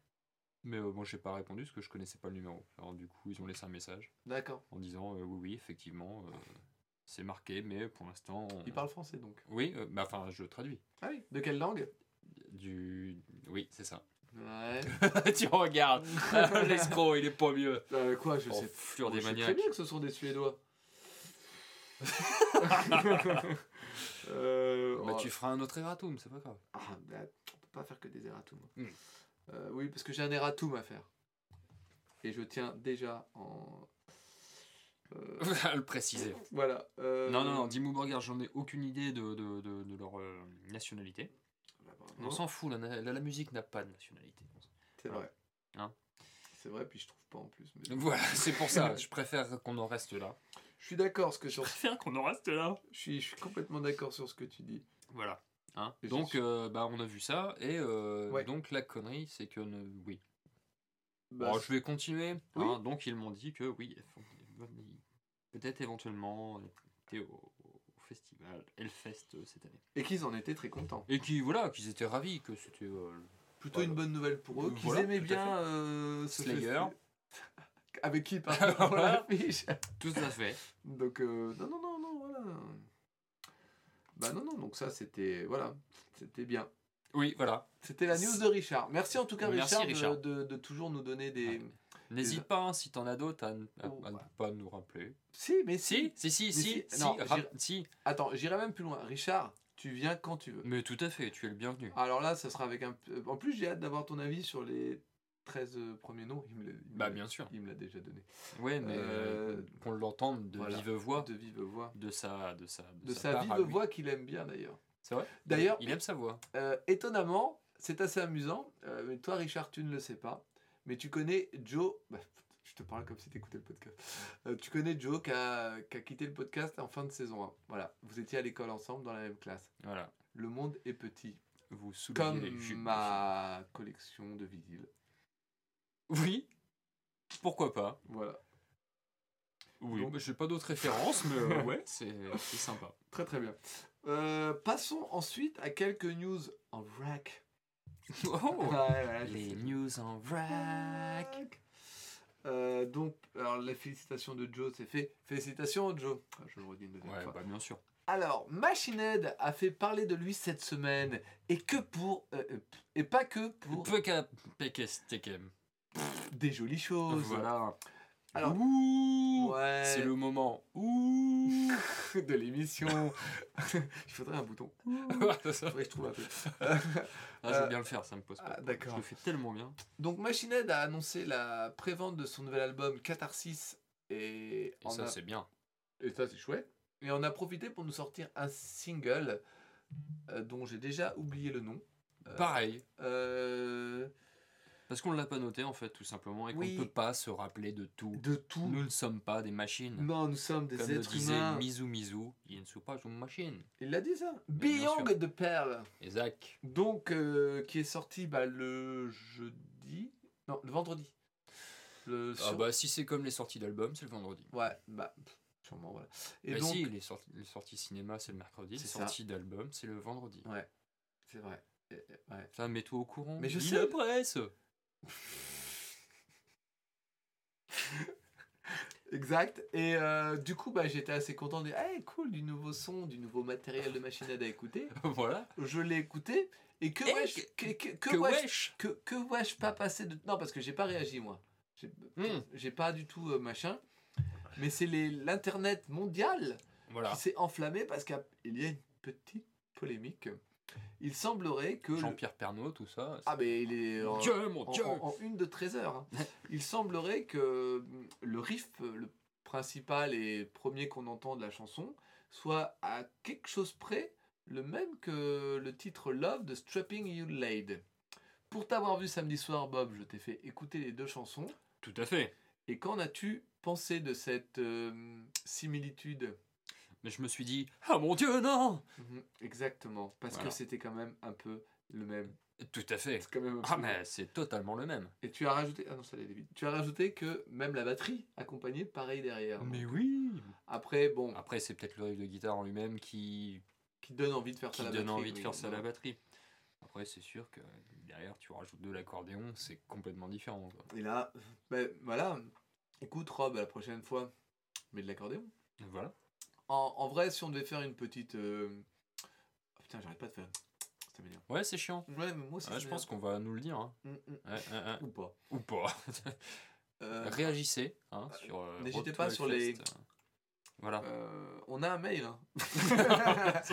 Mais euh, moi, j'ai pas répondu parce que je connaissais pas le numéro. Alors, du coup, ils ont laissé un message D'accord. en disant euh, oui, oui, effectivement, euh, c'est marqué, mais pour l'instant. on- Ils parlent français donc. Oui, bah, enfin, je traduis. Ah oui. De quelle langue? Du. Oui, c'est ça. Ouais. (laughs) tu regardes (laughs) L'escroc, il est pas mieux Euh, quoi, je Oh, sais. fleur je des sais très maniaques. bien que ce sont des Suédois. (laughs) Euh, Bah, oh, tu feras un autre erratum, c'est pas grave. ah, bah, on peut pas faire que des erratums. Hmm. Euh, oui, parce que j'ai un erratum à faire. Et je tiens déjà en. euh, à le préciser. voilà. euh, Non, non, non, Dimmu Borgir, j'en ai aucune idée de, de, de, de leur euh, nationalité. On s'en fout, la, la, la musique n'a pas de nationalité. C'est vrai. Hein C'est vrai, puis je trouve pas en plus. mais- voilà, (laughs) c'est pour ça, je préfère qu'on en reste là. Je suis d'accord ce que Je sur. préfère qu'on en reste là. Je suis, je suis complètement d'accord sur ce que tu dis. Voilà. Hein Et donc, euh, bah, on a vu ça, et euh, Ouais. donc la connerie, c'est que ne- oui. Bah, Bon, je vais continuer. Oui. hein. donc, ils m'ont dit que oui, peut-être éventuellement, au, au festival Hellfest euh, cette année. Et qu'ils en étaient très contents. Et qui, voilà, qu'ils étaient ravis, que c'était. euh, Plutôt Voilà. une bonne nouvelle pour eux, qu'ils Voilà, aimaient bien euh, ce Slayer. (laughs) Avec qui par l'affiche (laughs) tout à fait. Donc, euh, non, non, non, non, voilà. Bah non, non, donc ça c'était, voilà, c'était bien. Oui, voilà. C'était la news de Richard. Merci en tout cas Merci, Richard, de- Richard. De, de toujours nous donner des... Ouais. N'hésite pas, hein, si t'en as d'autres, à, à- Oh, à ouais. pas nous rappeler. Si, mais si. Si, si, si, si, si, non. Attends, j'irai même plus loin. Richard, tu viens quand tu veux. Mais tout à fait, tu es le bienvenu. Alors là, ça sera avec un... En plus, j'ai hâte d'avoir ton avis sur les 13 euh, premiers noms. Il me l'a- il me Bah, bien sûr. Il me l'a déjà donné. Ouais, mais Euh, qu'on l'entende de voilà. vive voix, De vive voix. de sa, de sa, De sa sa vive voix qu'il aime bien d'ailleurs. C'est vrai? D'ailleurs, il aime sa voix. Euh, étonnamment, c'est assez amusant. euh, mais toi, Richard, tu ne le sais pas. Mais tu connais Joe. bah, je te parle comme si tu écoutais le podcast. Euh, tu connais Joe qui a, qui a quitté le podcast en fin de saison 1. Voilà. Vous étiez à l'école ensemble dans la même classe. Voilà. Le monde est petit. Vous Comme les ma collection de vinyles. Oui. Pourquoi pas Voilà. Oui. Donc- bah, J'ai pas d'autres références, mais euh, (laughs) ouais, c'est sympa. Très très bien. Euh, passons ensuite à quelques news en vrac. (laughs) Oh, Ouais, voilà, je les sais. news en vrac. Euh, donc, alors la félicitation de Joe, c'est fait. Félicitations, Joe. Ah, Je le redis une deuxième Ouais, fois. bah bien sûr. Alors, Machine Head a fait parler de lui cette semaine. Et que pour. euh, euh, et pas que pour des jolies choses. Voilà. Alors, Ouh, ouais. c'est le moment. Ouh. (laughs) de l'émission. (laughs) Il faudrait un bouton. (laughs) Faudrait que je trouve un peu. Ah, je veux bien le faire, ça me pose pas. ah, d'accord. Je le fais tellement bien. Donc, Machine Head a annoncé la prévente de son nouvel album Catharsis. Et, ça, a- c'est bien. et ça, c'est chouette. Et on a profité pour nous sortir un single euh, dont j'ai déjà oublié le nom. Euh, Pareil. euh, Parce qu'on ne l'a pas noté, en fait, tout simplement, et qu'on Oui. ne peut pas se rappeler de tout. de tout. Nous ne sommes pas des machines. Non, nous sommes des Comme le êtres disait humains. Mizu Mizu, il ne sont pas une machine. Il l'a dit ça. Beyond the Pearl. Et Zach, Donc, euh, qui est sorti bah, le jeudi. Non, le vendredi. Le ah bah si c'est comme les sorties d'albums, c'est le vendredi. Ouais, bah, sûrement, voilà. Et Et donc, si, les sorties, les sorties cinéma, c'est le mercredi, les sorties d'album, c'est le vendredi. ouais, c'est vrai. Ouais. Ça, mets-toi au courant. Mais je Dis sais. la presse Exact. Et euh, du coup, bah, j'étais assez content de dire, hey, cool, du nouveau son, du nouveau matériel de machine à écouter. (laughs) Voilà. Je l'ai écouté. Et que wesh, que- que, que, que wesh, que, que wesh pas passé de... Non, parce que j'ai pas réagi, moi. J'ai j'ai pas du tout euh, machin. Mais c'est les- l'Internet mondial Voilà. qui s'est enflammé parce qu'il y a une petite polémique. Il semblerait que... le- Jean-Pierre Pernaut, tout ça. Ah, mais il est... Mon en- Dieu, mon en, Dieu en- en une de 13 heures. hein. (laughs) Il semblerait que mm, le riff, le principal et premier qu'on entend de la chanson, soit à quelque chose près le même que le titre Love de Strapping You Laid. Pour t'avoir vu samedi soir, Bob, je t'ai fait écouter les deux chansons. Tout à fait. Et qu'en as-tu pensé de cette euh, similitude? Mais je me suis dit, ah mon Dieu, non Mhm, Exactement, parce Voilà. que c'était quand même un peu le même. Tout à fait. C'est quand même Ah mais c'est totalement le même. Et tu as rajouté, ah non, ça allait vite. Tu as rajouté que même la batterie accompagnée pareil derrière. Donc, oui Après, bon, Après, c'est peut-être le riff de guitare en lui-même qui, qui donne envie de faire qui ça la donne batterie. envie de oui, faire ça à la batterie. Après, c'est sûr que derrière, tu rajoutes de l'accordéon, c'est complètement différent. quoi. Et là, ben, voilà. Écoute, Rob, la prochaine fois, mets de l'accordéon. Voilà. En, en vrai, si on devait faire une petite. euh, oh, putain, j'arrête pas de faire. Ouais, c'est chiant. Ouais, mais moi. Ouais, je pense qu'on va nous le dire. hein. Mm, mm. Ouais. Ou pas. Ou pas. (laughs) Euh, (laughs) Réagissez hein, sur. euh, n'hésitez pas sur les-. Voilà. Euh, on a un mail. hein. (laughs)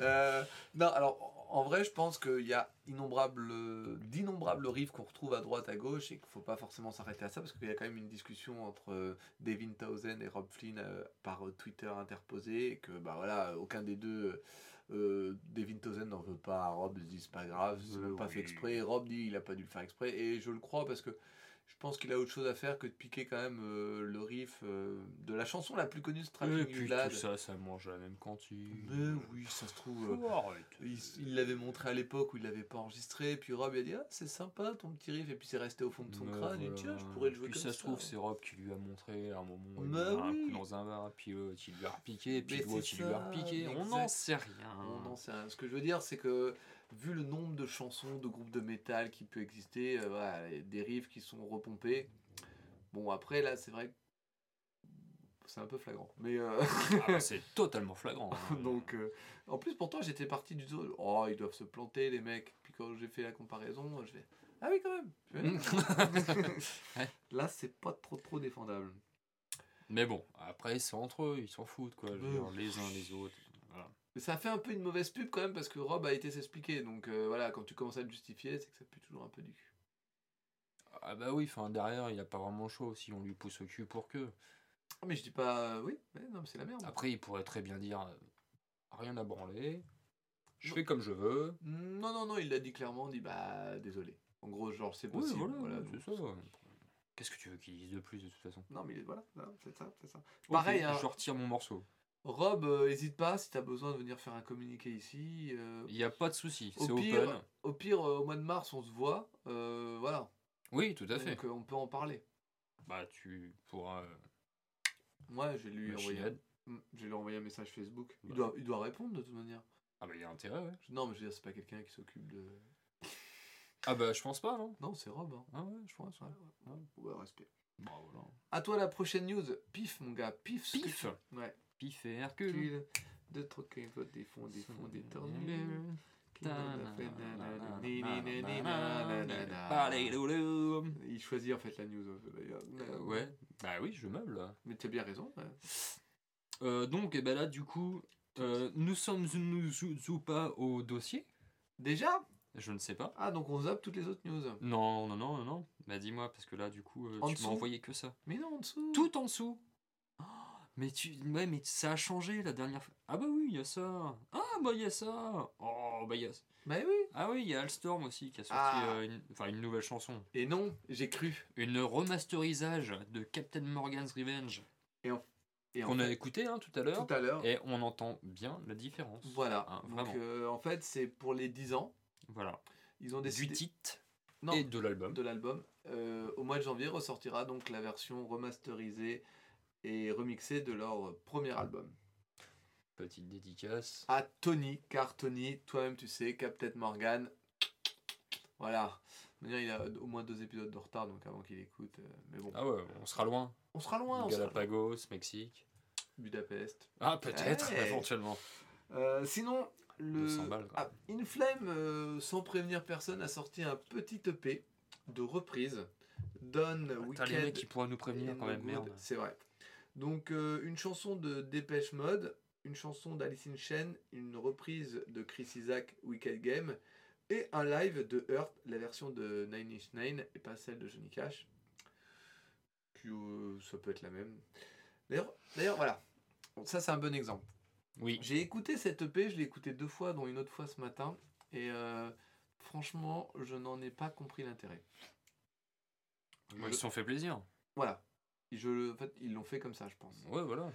Euh, non, alors en vrai, je pense qu'il y a innombrables, d'innombrables riffs qu'on retrouve à droite, à gauche, et qu'il faut pas forcément s'arrêter à ça, parce qu'il y a quand même une discussion entre euh, Devin Townsend et Rob Flynn euh, par euh, Twitter interposé, et que bah voilà, aucun des deux. Euh, Devin Townsend n'en veut pas, Rob se dit c'est pas grave, c'est Euh, même pas fait oui. exprès, Rob dit il a pas dû le faire exprès, et je le crois parce que je pense qu'il a autre chose à faire que de piquer quand même euh, le riff euh, de la chanson la plus connue de Et Strapping puis You Lad. tout ça, ça mange la même cantine. Mais oui, ça se trouve. euh, il il l'avait montré à l'époque où il l'avait pas enregistré, et puis Rob il a dit Ah, c'est sympa ton petit riff, et puis c'est resté au fond de son crâne, et tiens, je pourrais le jouer Puis comme ça se trouve, c'est Rob qui lui a montré à un moment où il Bah a un oui. coup dans un bar, puis l'autre il lui a repiqué, puis Mais l'autre c'est il lui a ça, repiqué. On exact. n'en sait rien. On n'en sait rien. Ce que je veux dire, c'est que vu le nombre de chansons, de groupes de métal qui peut exister, euh, voilà, des riffs qui sont repompés. Bon, après, là, c'est vrai que c'est un peu flagrant. Mais euh, Ah (laughs) c'est totalement flagrant. hein. donc, euh, en plus, pour toi, j'étais parti du tout. Oh, ils doivent se planter, les mecs. Puis quand j'ai fait la comparaison, je vais. Ah oui, quand même. (laughs) Ouais. Là, c'est pas trop trop défendable. Mais bon, après, c'est entre eux, ils s'en foutent, quoi. Dire, les uns les autres. Mais ça a fait un peu une mauvaise pub quand même parce que Rob a été s'expliquer. Donc euh, voilà, quand tu commences à le justifier, c'est que ça pue toujours un peu du cul. Ah bah oui, enfin derrière, il a pas vraiment le choix aussi, on lui pousse au cul pour que. Ah, mais je dis pas. Oui, mais non, mais c'est la merde. Après, il pourrait très bien dire euh, rien à branler, je Non. fais comme je veux. Non, non, non, il l'a dit clairement, dit bah désolé. En gros, genre c'est Oui, possible. voilà, voilà, c'est donc, ça. Qu'est-ce que tu veux qu'il dise de plus de toute façon? Non, mais voilà, voilà, c'est ça, c'est ça. Pareil, hein, Je retire mon morceau. Rob, euh, hésite pas si t'as besoin de venir faire un communiqué ici. euh, Il n'y a pas de souci, Au c'est pire, open. au pire, euh, au mois de mars, on se voit. euh, voilà. Oui, tout à fait. Donc euh, on peut en parler. Bah, tu pourras. euh, Moi, je vais lui Machine envoyer. Je vais lui envoyer un message Facebook. Il Bah. doit, il doit répondre de toute manière. Ah, bah, il y a intérêt, ouais. Non, mais je veux dire, c'est pas quelqu'un qui s'occupe de. Ah bah je pense pas, non Non, c'est Rob. Hein. Ah ouais, je pense. Ouais, ouais. ouais. Ouais, respect. Bah voilà. À toi la prochaine news. Pif, mon gars. Pif. Pif tu- Ouais. Pif et Hercule. Hercule, De troquer votre des fonds, des fonds, des. Qui fait nanana. Il choisit en fait la news euh, d'ailleurs. Euh, ouais, bah oui, je meuble. Mais tu as bien raison. ouais. Euh, donc, et ben là, du coup, euh, nous sommes nous ou pas au dossier Déjà Je ne sais pas. Ah, donc on zappe toutes les autres news. Non, non, non, non, non. Bah dis-moi, parce que là, du coup, euh, En tu m'as envoyé que ça. Mais non, en dessous. Tout en dessous. Mais tu, ouais, mais ça a changé la dernière fois. Ah bah oui, il y a ça. Ah bah il y a ça. Oh bah il y a. Bah oui. Ah oui, il y a Alstorm aussi qui a sorti Ah. euh, une, enfin une nouvelle chanson, Et non, j'ai cru. une remasterisage de Captain Morgan's Revenge Et qu'on a fait, écouté hein, tout à l'heure. tout à l'heure. Et on entend bien la différence. Voilà. Ah, donc euh, en fait, c'est pour les 10 ans. Voilà. Ils ont Du décidé. titre Non, et de l'album. de l'album. Euh, au mois de janvier ressortira donc la version remasterisée et remixée de leur premier album. Petite dédicace. À Tony, car Tony, toi-même tu sais, Captain Morgan, voilà. Il a au moins deux épisodes de retard, donc avant qu'il écoute. euh, mais bon, Ah ouais, on sera loin. on sera loin. On sera loin. Galapagos, Mexique. Budapest. Ah peut-être, Hey. éventuellement. Euh, sinon, le 200 balles. Ah, Inflame, euh, sans prévenir personne, a sorti un petit EP de reprise. Don T'as les Weekend. mecs qui pourraient nous prévenir quand même, merde. C'est vrai. Donc, euh, une chanson de Dépêche Mode, une chanson d'Alice in une reprise de Chris Isaac, Wicked Game, et un live de Hurt, la version de Nine Inch Nails, et pas celle de Johnny Cash. Puis, euh, ça peut être la même. D'ailleurs, d'ailleurs, voilà. Bon, ça, c'est un bon exemple. Oui. J'ai écouté cette EP, je l'ai écouté deux fois, dont une autre fois ce matin, et euh, franchement, je n'en ai pas compris l'intérêt. Ils se sont fait plaisir. Voilà. Je, en fait, ils l'ont fait comme ça, je pense. Ouais, voilà.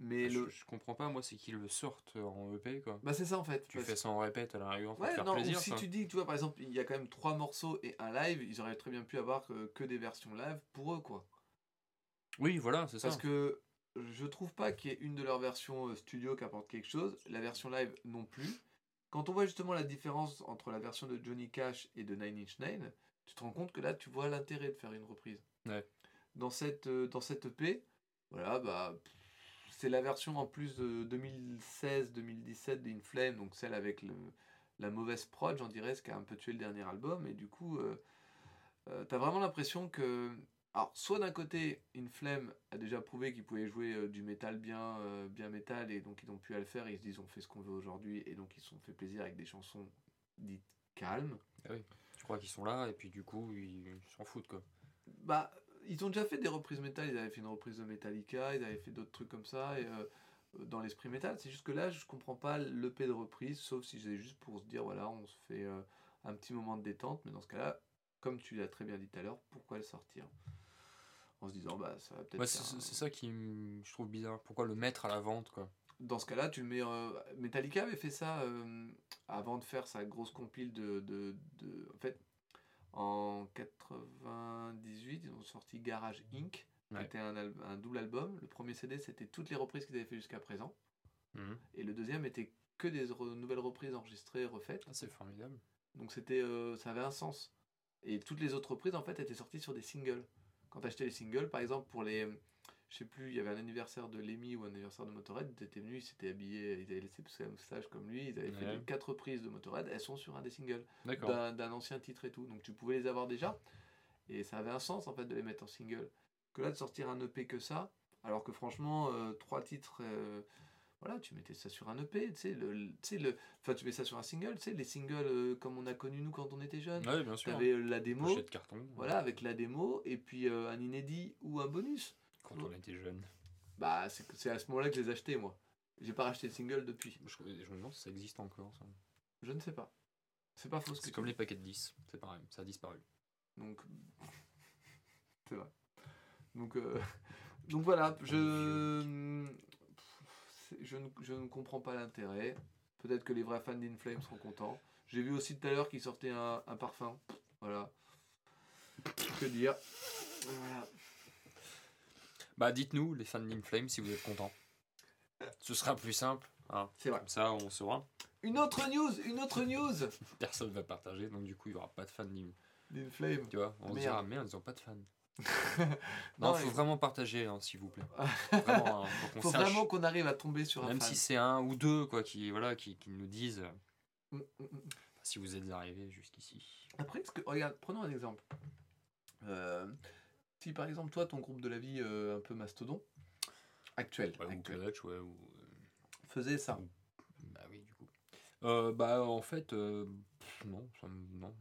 Mais je, le, je comprends pas, moi, c'est qu'ils le sortent en EP, quoi. Bah c'est ça en fait. Tu fais ça en répète à la rigueur pour Ouais, te faire non, plaisir, ou si ça. tu dis, tu vois, par exemple, il y a quand même trois morceaux et un live, ils auraient très bien pu avoir que, que des versions live pour eux, quoi. Oui, voilà, c'est ça. Parce que je trouve pas qu'il y ait une de leurs versions euh, studio qui apporte quelque chose, la version live non plus. Quand on voit justement la différence entre la version de Johnny Cash et de Nine Inch Nails, tu te rends compte que là, tu vois l'intérêt de faire une reprise. Ouais. Dans cette, euh, dans cette EP, voilà, bah, c'est la version en plus de 2016-2017 d'Inflame, donc celle avec le, la mauvaise prod, j'en dirais, ce qui a un peu tué le dernier album. Et du coup, euh, euh, t'as vraiment l'impression que. Alors, soit d'un côté, Inflame a déjà prouvé qu'ils pouvaient jouer euh, du métal bien, bien métal, et donc ils n'ont plus à le faire, ils se disent on fait ce qu'on veut aujourd'hui, et donc ils se sont fait plaisir avec des chansons dites calmes. Je crois qu'ils sont là, et puis du coup, ils s'en foutent, quoi. Bah, ils ont déjà fait des reprises métal, ils avaient fait une reprise de Metallica, ils avaient fait d'autres trucs comme ça, et euh, dans l'esprit métal. C'est juste que là, je comprends pas l'EP de reprise, sauf si c'est juste pour se dire, voilà, on se fait euh, un petit moment de détente, mais dans ce cas-là, comme tu l'as très bien dit tout à l'heure, pourquoi le sortir? En se disant, bah, ça va peut-être. Ouais, c'est un- ça qui je trouve bizarre. Pourquoi le mettre à la vente, quoi? Dans ce cas-là, tu le mets. euh, Metallica avait fait ça euh, avant de faire sa grosse compile de, de, de- En fait, en 98, ils ont sorti Garage Inc. Ouais. C'était un, al- un double album. Le premier CD, c'était toutes les reprises qu'ils avaient fait jusqu'à présent. Mhm. Et le deuxième était que des re- nouvelles reprises enregistrées, refaites. Ah, C'est formidable. Donc c'était, euh, ça avait un sens. Et toutes les autres reprises, en fait, étaient sorties sur des singles. Quand tu achetais les singles, par exemple, pour les. Je sais plus, il y avait un anniversaire de Lemmy ou un anniversaire de Motorhead, ils étaient venus, ils s'étaient habillés, ils avaient laissé moustache comme lui, ils avaient fait Ouais. quatre reprises de Motorhead, elles sont sur un des singles, D'accord. d'un ancien titre et tout. Donc tu pouvais les avoir déjà, et ça avait un sens en fait de les mettre en single. Que là, de sortir un EP que ça, alors que franchement, euh, trois titres, euh, voilà, tu mettais ça sur un EP, tu sais, le, le- tu sais, le, enfin tu mets ça sur un single, tu sais, les singles euh, comme on a connu nous quand on était jeunes. Ouais, bien sûr. T'avais la démo, Pochette carton. voilà, avec la démo, et puis un inédit ou un bonus. Quand on était jeune. Bah, c'est à ce moment-là que je les ai achetés, moi. J'ai pas racheté de single depuis. Je, je me demande si ça existe encore, ça. Je ne sais pas. C'est pas faux C'est comme les paquets de 10. C'est pareil, ça a disparu. Donc, (laughs) c'est vrai. Donc, euh, (laughs) donc voilà, je, je, ne, je ne comprends pas l'intérêt. Peut-être que les vrais fans d'Inflame seront contents. J'ai vu aussi tout à l'heure qu'ils sortaient un, un parfum. Voilà. Que dire Voilà. Bah, dites-nous, les fans d'Inflame, si vous êtes contents. Ce sera plus simple. hein. C'est vrai. Comme ça, on saura. Une autre news, une autre news (laughs) Personne va partager, donc du coup, il y aura pas de fans ni. D'une flame. Tu vois, on se dira, merde, ils ont pas de fans. (laughs) Non, Non, faut vraiment partager, hein, s'il vous plaît. (laughs) Vraiment, hein, faut vraiment qu'on arrive à tomber sur un Même fan. si c'est un ou deux, quoi, qui, voilà, qui, qui nous disent euh, Mm, mm, mm. si vous êtes arrivés jusqu'ici. Après, que, regarde, prenons un exemple. Euh, si par exemple, toi, ton groupe de la vie euh, un peu mastodon, actuel, Ouais, ou actuel, Clutch, ouais, ou. euh, faisait ça. Bah oui, du coup. Euh, bah, en fait, euh, pff, non, ça me- non.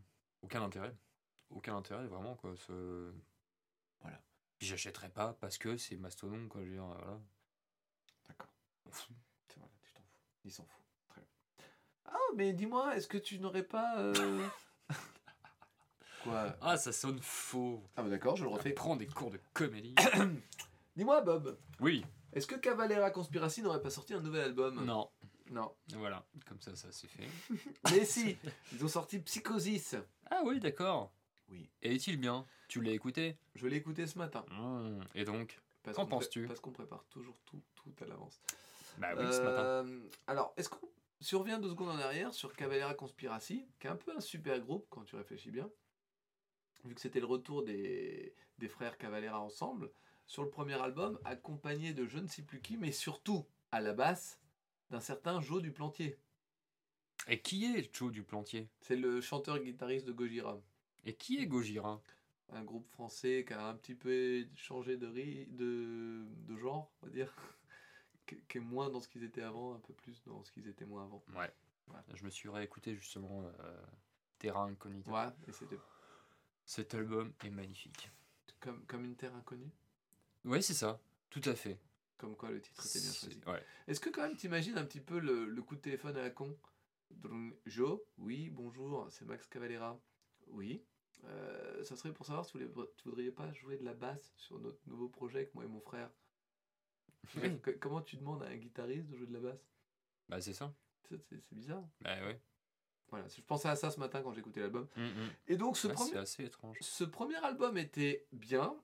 Aucun intérêt. Aucun intérêt, vraiment, quoi. ce- Voilà. Puis j'achèterais pas parce que c'est Mastodon, quoi. Je veux dire, voilà. D'accord. C'est tu t'en fous. Il s'en fout. Très bien. Ah, mais dis-moi, est-ce que tu n'aurais pas. euh, (laughs) Quoi Ah, ça sonne faux. Ah, bah d'accord, je le refais. Prends des cours de comédie. (coughs) Dis-moi, Bob, oui. est-ce que Cavalera Conspiracy n'aurait pas sorti un nouvel album? Non. Non. Voilà. Comme ça, ça c'est fait. (laughs) Mais si Ils ont sorti Psychosis. Ah oui, d'accord. Oui. Et est-il bien? Tu l'as écouté? Je l'ai écouté ce matin. Mmh. Et donc? Parce Qu'en qu'on pré- penses-tu? Parce qu'on prépare toujours tout, tout à l'avance. Bah oui, ce matin. Euh, alors, est-ce qu'on si on revient deux secondes en arrière sur Cavalera Conspiracy, qui est un peu un super groupe quand tu réfléchis bien, vu que c'était le retour des, des frères Cavalera ensemble, sur le premier album, accompagné de je ne sais plus qui, mais surtout à la basse d'un certain Joe du Plantier. Et qui est Joe du Plantier C'est le chanteur-guitariste de Gojira, Et qui est Gojira? Un groupe français qui a un petit peu changé de, ri- de, de genre, on va dire, (laughs) qui est moins dans ce qu'ils étaient avant, un peu plus dans ce qu'ils étaient moins avant. Ouais. Ouais. Je me suis réécouté justement euh, Terra Incognita. Ouais, et c'était Cet album est magnifique. comme, comme une terre inconnue? Ouais, c'est ça. Tout à fait. Comme quoi le titre était bien choisi. Ouais. Est-ce que quand même t'imagines un petit peu le, le coup de téléphone à la con? Jo, oui, bonjour, c'est Max Cavalera. Oui. Euh, ça serait pour savoir si vous tu voudriez pas jouer de la basse sur notre nouveau projet avec moi et mon frère. (laughs) Oui. Comment tu demandes à un guitariste de jouer de la basse? Bah, c'est ça. C'est bizarre. Bah, ouais. Voilà, je pensais à ça ce matin quand j'écoutais l'album. Mm, mm. Et donc ce Ouais, premier, assez étrange. ce premier album était bien.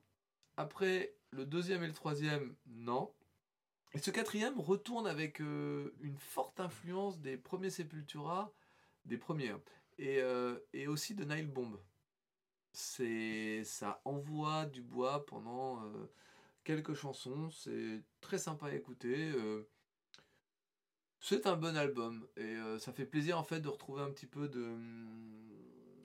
Après, le deuxième et le troisième, non. Et ce quatrième retourne avec euh, une forte influence des premiers Sepultura, des premiers, hein, et, euh, et aussi de Nile Bomb. C'est, ça envoie du bois pendant euh, quelques chansons. C'est très sympa à écouter. C'est un bon album et euh, ça fait plaisir en fait de retrouver un petit peu de hum,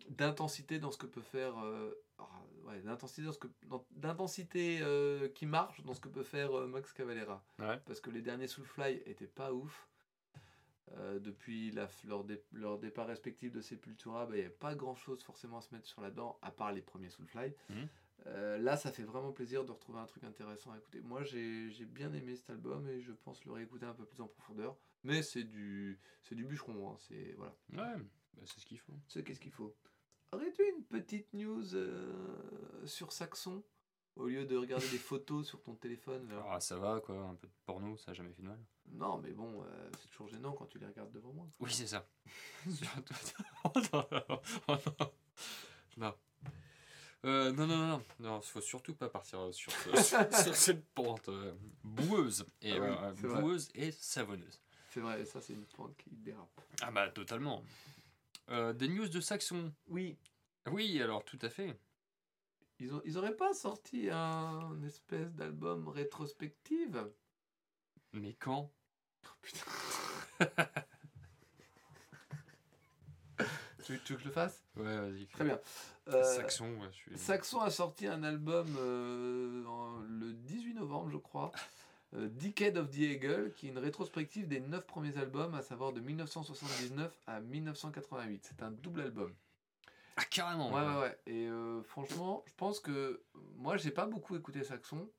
d'intensité dans ce que peut faire euh, ah, ouais, d'intensité dans ce que dans- d'intensité euh, qui marche dans ce que peut faire Max Cavalera Ouais. parce que les derniers Soulfly étaient pas ouf depuis la, leur, dé- leur départ respectif de Sepultura bah, il n'y avait pas grand chose forcément à se mettre sur la dent à part les premiers Soulfly Mhm. Euh, là ça fait vraiment plaisir de retrouver un truc intéressant à écouter moi j'ai bien aimé cet album et je pense le réécouter un peu plus en profondeur mais c'est du c'est du bûcheron hein, c'est voilà Ouais, bah, c'est ce qu'il faut. c'est qu'est-ce qu'il faut Aurais-tu une petite news euh, sur Saxon au lieu de regarder des (laughs) photos sur ton téléphone là Ah, ça va, quoi. Un peu de porno, ça a jamais fait de mal. Non, mais bon, euh, c'est toujours gênant quand tu les regardes devant moi. Oui, c'est ça. (laughs) (laughs) oh non, oh non. Non. Euh, non, non, non, non, faut surtout pas partir euh, sur, ce- (laughs) sur, cette pente euh, boueuse et Ah oui, euh, vrai. boueuse et savonneuse. C'est vrai, ça c'est une pente qui dérape. Ah bah totalement. Des news de Saxon. Oui, Oui, alors tout à fait. ils, ont, ils auraient pas sorti un espèce d'album rétrospective? Mais quand? Oh, putain. (laughs) tu, tu veux que je le fasse? Ouais, vas-y. Très bien. Euh, Saxon, ouais, je suis. Saxon a sorti un album euh, en- le 18 novembre, je crois. euh, Decade of the Eagle, qui est une rétrospective des 9 premiers albums, à savoir de 1979 à 1988. C'est un double album. Ah, carrément. Ouais, ouais, ouais. Et franchement, je pense que moi, j'ai pas beaucoup écouté Saxon,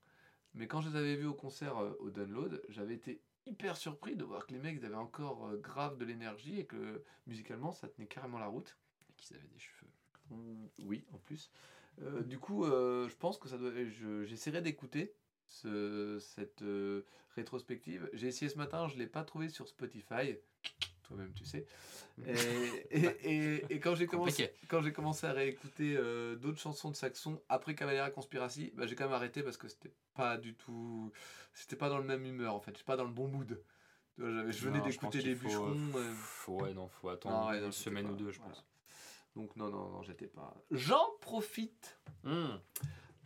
mais quand je les avais vus au concert au Download, j'avais été hyper surpris de voir que les mecs avaient encore euh, grave de l'énergie et que musicalement, ça tenait carrément la route. Et qu'ils avaient des cheveux. Mm, Oui, en plus. Euh, du coup, euh, je pense que ça doit. je- J'essaierai d'écouter ce, cette rétrospective. J'ai essayé ce matin, je l'ai pas trouvé sur Spotify. Toi-même, tu sais. Et, et, (laughs) et- et quand j'ai commencé, Compliqué. quand j'ai commencé à réécouter euh, d'autres chansons de Saxon après Cavalera Conspiracy, bah, j'ai quand même arrêté parce que c'était pas du tout. C'était pas dans le même humeur en fait. J'étais pas dans le bon mood. Je venais d'écouter des faut, bûcherons. euh, euh, Faut, ouais, non, faut attendre Non, ouais, non, une semaine pas- ou deux, je voilà. pense. Donc non, non, non, j'étais pas. J'en profite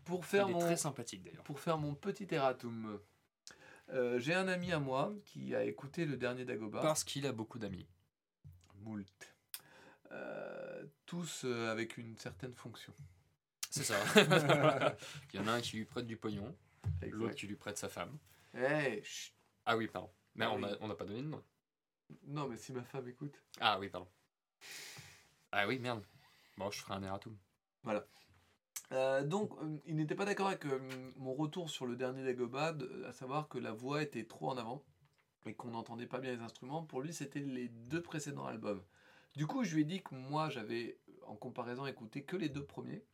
pour faire Il est mon très sympathique d'ailleurs. pour faire mon petit erratum. Euh, J'ai un ami à moi qui a écouté le dernier Dagoba. Parce qu'il a beaucoup d'amis. Moult. Euh, tous euh, avec une certaine fonction. C'est ça. (laughs) Il y en a un qui lui prête du pognon, l'autre qui lui prête sa femme. Eh, chut. Ah oui, pardon. Mais Ah on oui. n'a pas donné de nom. Non, mais si ma femme écoute. Ah oui, pardon. Ah oui, merde. Bon, je ferai un erratum. Euh, donc, euh, il n'était pas d'accord avec euh, mon retour sur le dernier Dagoba, de- à savoir que la voix était trop en avant et qu'on n'entendait pas bien les instruments. Pour lui, c'était les deux précédents albums. Du coup, je lui ai dit que moi, j'avais, en comparaison, écouté que les deux premiers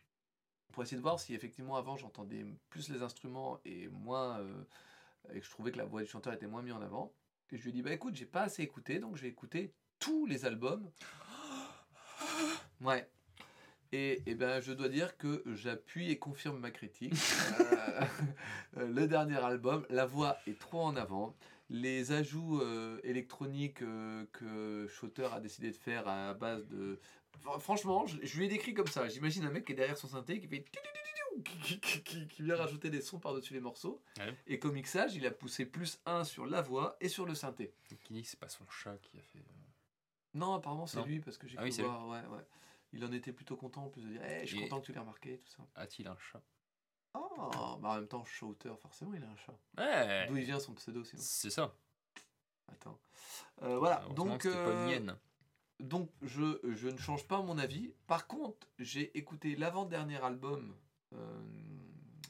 pour essayer de voir si effectivement avant j'entendais plus les instruments et moins et que je trouvais que la voix du chanteur était moins mise en avant. Et je lui ai dit bah écoute, j'ai pas assez écouté, donc je vais écouter tous les albums. (gasps) Ouais. Et, et ben, je dois dire que j'appuie et confirme ma critique. (laughs) Euh, euh, le dernier album, la voix est trop en avant. Les ajouts euh, électroniques euh, que Schauter a décidé de faire à base de. Fr- Franchement, je, je lui ai décrit comme ça. J'imagine un mec qui est derrière son synthé qui fait. qui, vient rajouter des sons par-dessus les morceaux. Ouais. Et comme mixage, il a poussé plus 1 sur la voix et sur le synthé. Qui dit que c'est pas son chat qui a fait. Non, apparemment c'est lui parce que j'ai Ah pu oui, voir. Ouais, ouais. Il en était plutôt content en plus de dire Eh, Je suis Et- content que tu l'aies remarqué, tout ça. A-t-il un chat? Oh, bah en même temps, Shouter, forcément, il a un chat. Ouais D'où il vient son pseudo sinon C'est ça. Attends. Euh, voilà, Heureusement donc, que c'était pas une euh, hyène. donc je, je ne change pas mon avis. Par contre, j'ai écouté l'avant-dernier album, euh,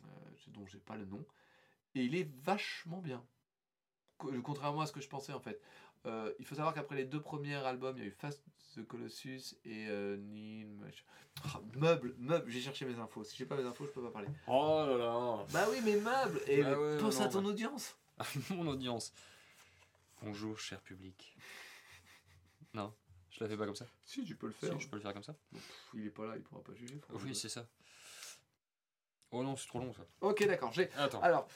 euh, dont j'ai pas le nom, et il est vachement bien. Co- Contrairement à ce que je pensais en fait. Euh, il faut savoir qu'après les deux premiers albums, il y a eu Fast the Colossus et euh, Nil, machin. Ah, meuble, meuble, j'ai cherché mes infos. Si j'ai pas mes infos, je peux pas parler. Oh là là Bah oui, mais meuble Et Bah ouais, pense non, à ton bah. audience (laughs) Mon audience. Bonjour, cher public. Non, je la fais pas comme ça. Si, tu peux le Si, faire. je peux le faire comme ça. Pff, Il est pas là, il pourra pas juger. Oui, c'est ça. Oh non, c'est trop long ça. Ok, d'accord. J'ai. Attends. Alors,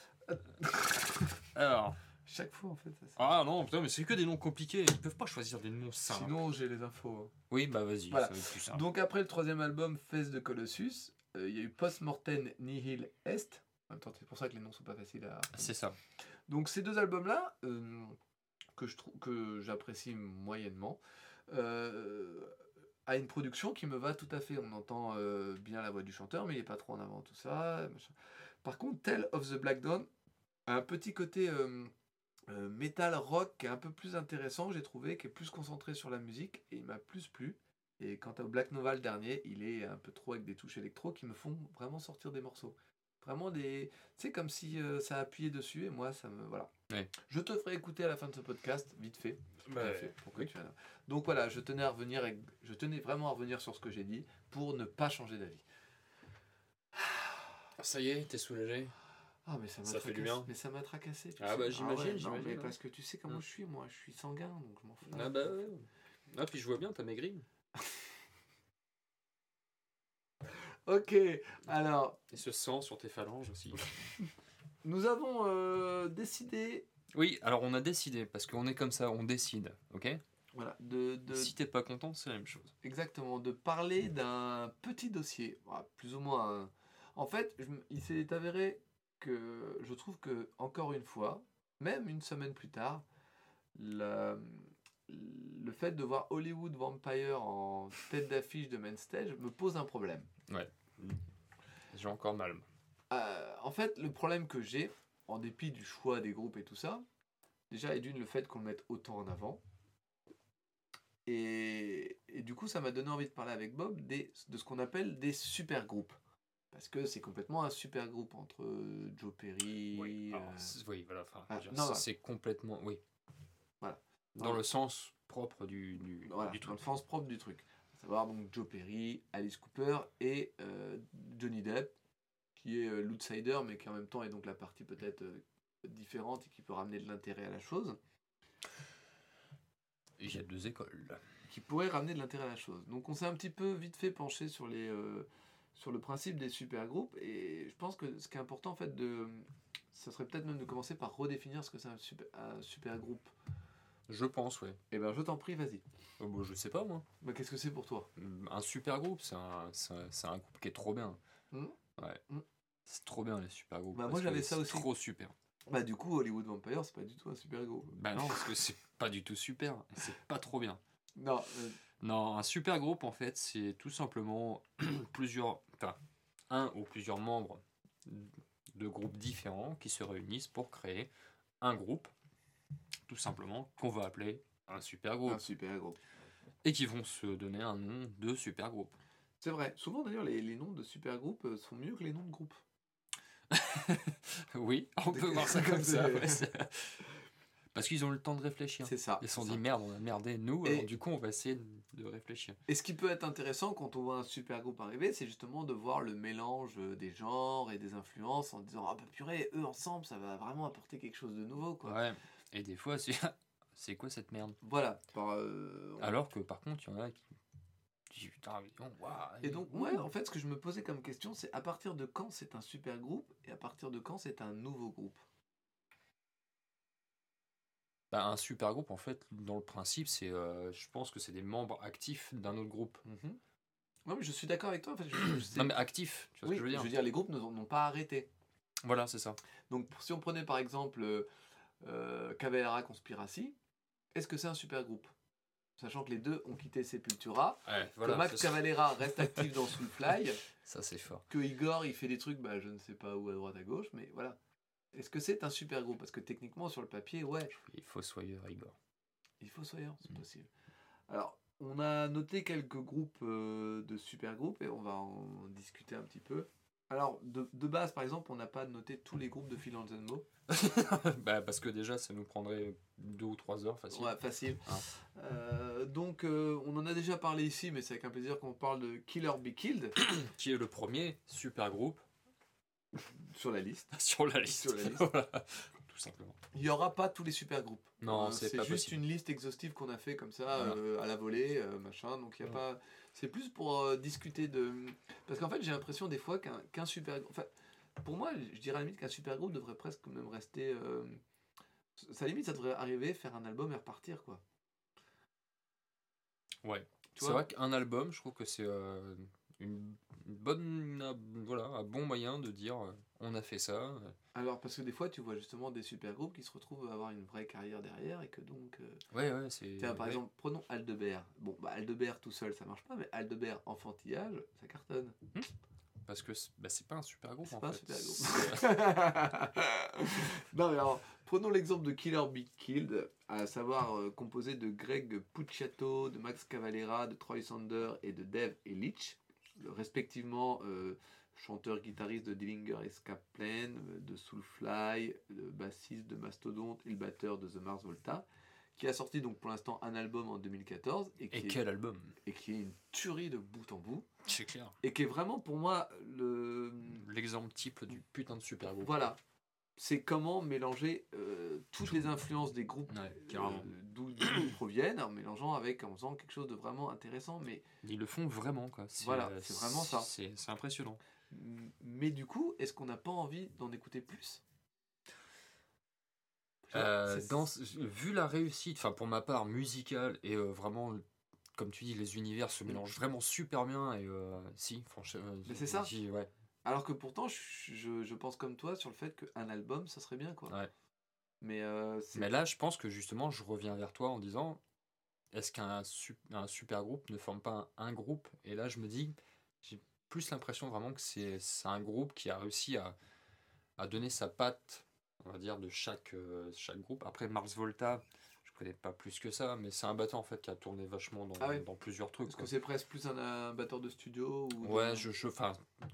Alors. Chaque fois en fait. ça, Ah non, putain, mais c'est que des noms compliqués. Ils peuvent pas choisir des noms simples. Sinon, j'ai les infos. Oui, bah vas-y, Voilà. ça va être plus simple. Donc après le troisième album, Fest de Colossus, euh, il y a eu Post-Mortem Nihil Est. En même temps, c'est pour ça que les noms sont pas faciles à. C'est ça. Donc ces deux albums-là, euh, que je trouve que j'apprécie moyennement, euh, a une production qui me va tout à fait. On entend euh, bien la voix du chanteur, mais il est pas trop en avant tout ça. machin. Par contre, Tale of the Black Dawn a un petit côté euh, metal rock qui est un peu plus intéressant, j'ai trouvé, qui est plus concentré sur la musique et il m'a plus plu. Et quant au Black Nova le dernier, il est un peu trop avec des touches électro qui me font vraiment sortir des morceaux. Vraiment des. C'est comme si euh, ça appuyait dessus et moi ça me. Voilà. Ouais. Je te ferai écouter à la fin de ce podcast, vite fait. Bah, fait, pour que oui. tu aies- Donc voilà, je tenais à revenir, avec- je tenais vraiment à revenir sur ce que j'ai dit pour ne pas changer d'avis. Ça y est, t'es soulagé? Ah mais ça m'a Ça fait du tracassé. bien. Mais ça m'a tracassé. Ah sais. bah, j'imagine, ouais, non, j'imagine, mais ouais. parce que tu sais comment Mm. je suis, moi, je suis sanguin, donc je m'en fous. Ah bah ouais. Ah, puis je vois bien, t'as maigri. (laughs) Ok, alors Et ce sang sur tes phalanges aussi. (laughs) nous avons euh, décidé, oui, alors on a décidé, parce qu'on est comme ça, on décide, ok? Voilà, de, de- Si t'es pas content, c'est la même chose. exactement, de parler d'un petit dossier, plus ou moins. un- En fait, je il s'est avéré que je trouve que encore une fois, même une semaine plus tard, la- le fait de voir Hollywood Vampire en tête d'affiche de Main Stage me pose un problème. J'ai encore mal. Euh, en fait, le problème que j'ai, en dépit du choix des groupes et tout ça, déjà est d'une le fait qu'on le mette autant en avant. Et, et du coup, ça m'a donné envie de parler avec Bob des, de ce qu'on appelle des super groupes. Parce que c'est complètement un super groupe entre euh, Joe Perry. Oui, alors, euh, oui, voilà. enfin, ah, voilà. c'est complètement. Oui. Voilà. Dans le sens propre du, du, voilà, du dans truc. le sens propre du truc. À savoir donc Joe Perry, Alice Cooper et euh, Johnny Depp, qui est euh, l'outsider, mais qui en même temps est donc la partie peut-être différente et qui peut ramener de l'intérêt à la chose. Il y a deux écoles. qui pourrait ramener de l'intérêt à la chose. Donc on s'est un petit peu vite fait pencher sur, les, sur le principe des super groupes et je pense que ce qui est important en fait de... Ça serait peut-être même de commencer par redéfinir ce que c'est un super, un super groupe. Je pense, ouais. Eh ben, je t'en prie, vas-y. Oh, bah, je sais pas, moi. Mais qu'est-ce que c'est pour toi? Un super groupe, c'est un, c'est un, un groupe qui est trop bien. Hmm? Ouais. Hmm. C'est trop bien, les super groupes. Bah, moi, j'avais ça aussi. trop super. Bah, du coup, Hollywood Vampire, c'est pas du tout un super groupe. Bah non, parce que c'est pas du tout super. C'est pas trop bien. Non, euh, Non, un super groupe, en fait, c'est tout simplement (clears throat) plusieurs. Un ou plusieurs membres de groupes différents qui se réunissent pour créer un groupe, tout simplement, qu'on va appeler un super groupe. un super groupe. Et qui vont se donner un nom de super groupe. C'est vrai. Souvent, d'ailleurs, les, les noms de super groupes euh, sont mieux que les noms de groupes. (laughs) Oui, on peut voir ça (laughs) comme ça. ouais, (laughs) Parce qu'ils ont eu le temps de réfléchir. C'est ça. Ils se sont dit merde, on a merdé nous, Et- alors du coup on va essayer de réfléchir. Et ce qui peut être intéressant quand on voit un super groupe arriver, c'est justement de voir le mélange euh, des genres et des influences en disant Ah bah purée, eux ensemble, ça va vraiment apporter quelque chose de nouveau. Quoi. Ouais. Et des fois, c'est (laughs) c'est quoi cette merde? Voilà. Par, euh, on- Alors que par contre, il y en a qui. Putain, waouh, Et donc, ouais, en fait, ce que je me posais comme question, c'est à partir de quand c'est un super groupe et à partir de quand c'est un nouveau groupe? Bah, un super groupe, en fait, dans le principe, c'est, euh, je pense que c'est des membres actifs d'un autre groupe. Ouais, mais je suis d'accord avec toi. En fait, je, je (coughs) Non, mais actifs, tu vois oui, ce que je veux dire les groupes n'ont pas arrêté. Voilà, c'est ça. Donc, si on prenait par exemple euh, euh, Cavalera Conspiracy, est-ce que c'est un super groupe? Sachant que les deux ont quitté Sepultura, Ouais, que Max Cavalera reste actif dans Soulfly, (laughs) Ça, c'est fort. que Igor il fait des trucs, bah, je ne sais pas où à droite à gauche, mais voilà. Est-ce que c'est un super groupe? Parce que techniquement, sur le papier, ouais, Il faut soyeux, Igor. il faut soyeur, c'est Mm. possible. Alors, on a noté quelques groupes euh, de super groupes et on va en discuter un petit peu. Alors, de, de base, par exemple, on n'a pas noté tous les groupes de Phil Anselmo. (laughs) bah, parce que déjà, ça nous prendrait deux ou trois heures facile. Ouais, facile. Ah. Euh, donc, euh, on en a déjà parlé ici, mais c'est avec un plaisir qu'on parle de Killer Be Killed (coughs) Qui est le premier super groupe sur la liste. (laughs) sur la liste. Sur la liste. (laughs) Voilà. Tout simplement. Il n'y aura pas tous les super groupes. Non, Euh, c'est pas juste possible. une liste exhaustive qu'on a fait comme ça Voilà. euh, à la volée, euh, machin. Donc il y a pas. C'est plus pour euh, discuter de. Parce qu'en fait, j'ai l'impression des fois qu'un qu'un super. Enfin, pour moi, je dirais à la limite qu'un super groupe devrait presque même rester. Ça limite, ça devrait arriver, faire un album et repartir quoi. Ouais. C'est vrai qu'un album, je trouve que c'est une une bonne, un- voilà, un bon moyen de dire euh, on a fait ça. euh, Alors parce que des fois, tu vois justement des super groupes qui se retrouvent à avoir une vraie carrière derrière et que donc. euh, Ouais, ouais, c'est. Tiens, par ouais. exemple, prenons Aldebert. Bon, bah, Aldebert tout seul, ça marche pas, mais Aldebert enfantillage, ça cartonne. Parce que c'est bah, c'est pas un super groupe C'est en pas un fait. super groupe. (laughs) non, mais alors, prenons l'exemple de Killer Be Killed, à savoir euh, composé de Greg Puciato, de Max Cavalera, de Troy Sander et de Dave le- respectivement euh, chanteur-guitariste de Dillinger et Scaplan, euh, de Soulfly, le bassiste de Mastodon et le batteur de The Mars Volta, qui a sorti donc pour l'instant un album en 2014 et qui, Et est, quel album? et qui est une tuerie de bout en bout, C'est clair. et qui est vraiment pour moi le, L'exemple type du putain de super groupe. voilà. C'est comment mélanger euh, toutes les influences des groupes Ouais, euh, d'où ils (coughs) proviennent, en mélangeant avec, en faisant quelque chose de vraiment intéressant. Mais, Ils le font vraiment quoi. Voilà, c'est vraiment ça. C'est impressionnant. mais du coup, est-ce qu'on n'a pas envie d'en écouter plus? Euh, dans, vu la réussite, enfin pour ma part musicale et euh, vraiment, comme tu dis, les univers se mélangent vraiment super bien et euh, si, franchement. Mm. Mais c'est ça. Ouais. Alors que pourtant, je, je- je pense comme toi sur le fait qu'un album, ça serait bien. quoi. Ouais. Mais, euh, Mais là, je pense que justement, je reviens vers toi en disant, est-ce qu'un su- un super groupe ne forme pas un, un groupe? Et là, je me dis, j'ai plus l'impression vraiment que c'est un groupe qui a réussi à, à donner sa patte, on va dire, de chaque, euh, chaque groupe. Après, Mars Volta, connais pas plus que ça, mais c'est un batteur en fait qui a tourné vachement dans, Ah dans plusieurs trucs. Est-ce quoi. que c'est presque plus un, un batteur de studio ou Ouais, de- je, je,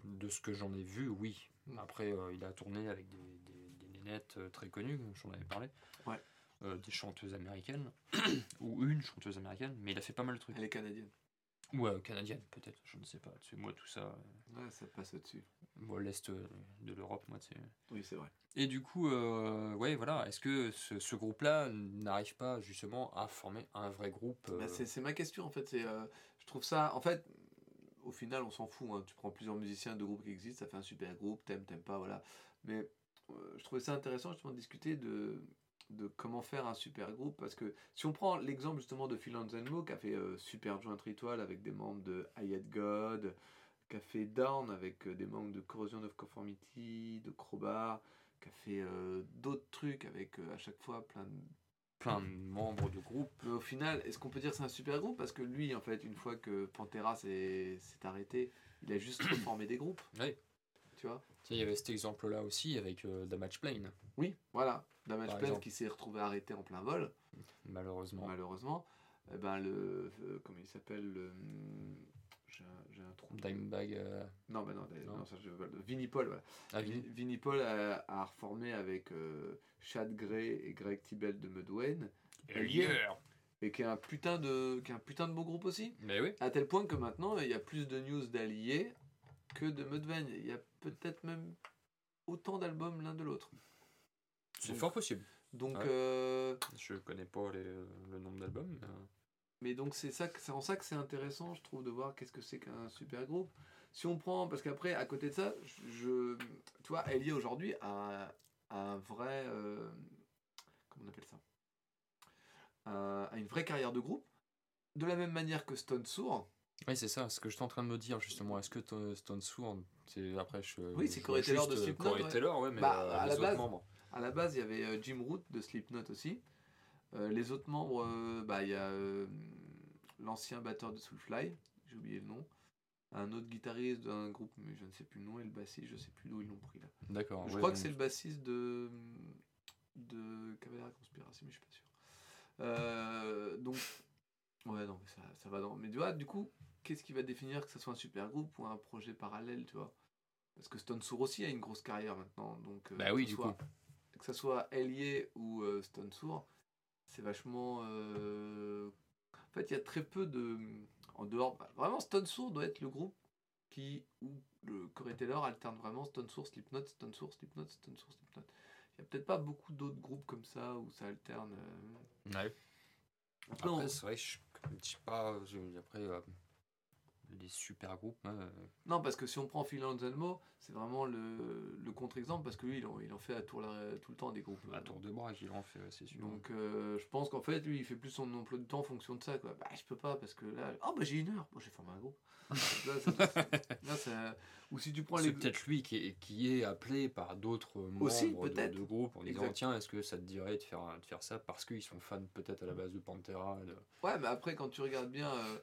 de ce que j'en ai vu, oui. Mm. Après, euh, il a tourné avec des, des, des nénettes euh, très connues, j'en avais parlé. Ouais. Euh, des chanteuses américaines, (coughs) ou une chanteuse américaine, mais il a fait pas mal de trucs. Elle est canadienne. Ou euh, canadienne, peut-être, je ne sais pas. Tu sais, moi, tout ça, euh, Ouais, ça passe au-dessus. moi, l'Est euh, de l'Europe, moi, tu sais. Oui, c'est vrai. Et du coup, euh, ouais, voilà, est-ce que ce, ce groupe-là n'arrive pas justement à former un vrai groupe euh, Bah, c'est ma question en fait. C'est, euh, je trouve ça. En fait, au final, on s'en fout. hein. Tu prends plusieurs musiciens de groupes qui existent, ça fait un super groupe, t'aimes, t'aimes pas, voilà. Mais je trouvais ça intéressant justement de discuter de de comment faire un super groupe. Parce que si on prend l'exemple justement de Phil Anselmo, qui a fait euh, Super Joint Ritual avec des membres de Hayat God, qui a fait Down avec euh, des membres de Corrosion of Conformity, de Crowbar, qui a fait euh, d'autres trucs avec euh, à chaque fois plein de Plein de membres de groupe. mais au final, est-ce qu'on peut dire que c'est un super groupe? Parce que lui, en fait, une fois que Pantera s'est arrêté, il a juste (coughs) reformé des groupes. Ouais. Tu vois il y avait cet exemple-là aussi avec euh, Damage Plane, Oui, voilà. Damage Par Plan exemple. qui s'est retrouvé arrêté en plein vol, malheureusement. malheureusement. Eh ben, le. euh, comment il s'appelle le, J'ai un, trou. Dimebag. euh, Non, bah non, Non. non, ça je. Vinnie Paul, voilà. Ah, Vinnie Paul a, a reformé avec euh, Chad Gray et Greg Tibel de Mudwayne, Elier. et qui est un putain de, qui est un putain de beau groupe aussi. Mais oui. À tel point que maintenant, il y a plus de news d'alliés que de Mudvayne. Il y a peut-être même autant d'albums l'un de l'autre. C'est fort possible. Donc, Ouais. euh, Je connais pas les, le nombre d'albums. mais, euh, mais donc c'est ça, c'est en ça que c'est intéressant, je trouve, de voir qu'est-ce que c'est qu'un super groupe. Si on prend, parce qu'après, à côté de ça, je, tu vois, Elliot aujourd'hui a un vrai, euh, comment on appelle ça, Un- a une vraie carrière de groupe. De la même manière que Stone Sour, Oui, c'est ça, ce que j'étais en train de me dire justement. Est-ce que to- Stone Sour, c'est après je. Oui, c'est je Corey Taylor de euh, Slipknot, Corey ouais. Taylor, ouais, mais Bah, euh, à les la base- membres. À la base, il y avait euh, Jim Root de Slipknot aussi. Euh, les autres membres, euh, bah, il y a l'ancien batteur de Soulfly, j'ai oublié le nom. Un autre guitariste d'un groupe, mais je ne sais plus le nom, et le bassiste, je ne sais plus d'où ils l'ont pris là. D'accord. je ouais, crois que c'est le bassiste de, de Cavalera Conspiracy, mais je suis pas sûr. Donc, ouais, non, mais ça, ça va dans. Mais tu vois, du coup, qu'est-ce qui va définir que ce soit un super groupe ou un projet parallèle, tu vois? Parce que Stone Sour aussi a une grosse carrière maintenant. Donc, euh, Bah que oui, ce du soit- coup. que ce soit ou euh, Stone Sour, c'est vachement. euh, En fait, il y a très peu de. En dehors. bah, vraiment, Stone Sour doit être le groupe qui. où le Corey Taylor alterne vraiment Stone Sour, Slipknot, Stone Sour, Slipknot, Stone Sour, Slipknot. Il n'y a peut-être pas beaucoup d'autres groupes comme ça où ça alterne. Ouais. Après, c'est vrai, je sais pas. je- Après, euh, les super groupes. hein, euh, Non, parce que si on prend Phil Anselmo, c'est vraiment le, le contre-exemple parce que lui, il en, il en fait à tour, la- tout le temps des groupes. à tour de bras qu'il en fait, c'est sûr. Donc euh, je pense qu'en fait lui il fait plus son emploi du temps en fonction de ça quoi. Bah je peux pas parce que là oh bah j'ai une heure, bon j'ai formé un groupe. (laughs) Là, c'est- là, ça- Ou si tu prends c'est les peut-être lui qui est, qui est appelé par d'autres Aussi, membres de, de groupe en disant Exact. tiens est-ce que ça te dirait de faire, de faire ça parce qu'ils sont fans peut-être à la base de Pantera de- Ouais mais après quand tu regardes bien euh,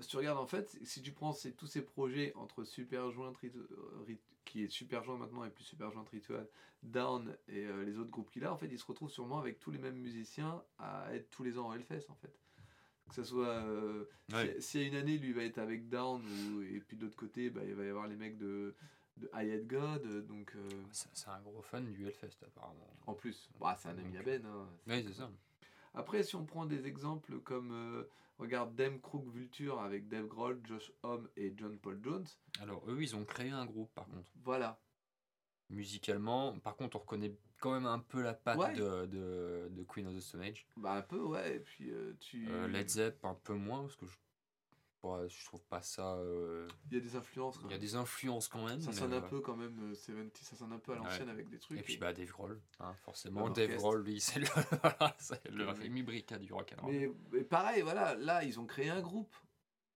si tu regardes en fait si tu prends ces- tous ces projets entre Super Joint Rit- euh, qui est Super Joint maintenant et plus Super Joint Ritual, Down et euh, les autres groupes qu'il a en fait ils se retrouvent sûrement avec tous les mêmes musiciens à être tous les ans en Hellfest en fait. Que ça soit euh, Ouais. Si- S'il y a une année, lui va être avec Down, ou, et puis de l'autre côté, bah, il va y avoir les mecs de, de Hayat God, euh, donc euh, c'est un gros fan du Hellfest apparemment en plus, bah, c'est un ami à Ben. hein. oui c'est ça Après, si on prend des exemples comme, euh, regarde, Dem Crook Vulture avec Dave Grohl, Josh Homme et John Paul Jones, alors eux ils ont créé un groupe par contre voilà. musicalement par contre on reconnaît quand même un peu la patte Ouais. de, de, de Queen of the Stone Age Bah, un peu, ouais, et puis euh, tu. Euh, Led Zepp un peu moins parce que je, ouais, je trouve pas ça euh, Il y a des influences. quand il y a même. des influences quand même Ça sonne un euh, peu quand même, euh, 70, ça sonne un peu à l'ancienne avec des trucs. Et puis bah Dave Grohl, hein, forcément. Un Dave orchestre. Grohl, lui, c'est le, (laughs) le. Rémi Brica du rock and roll. mais, mais pareil, voilà, là, ils ont créé un groupe.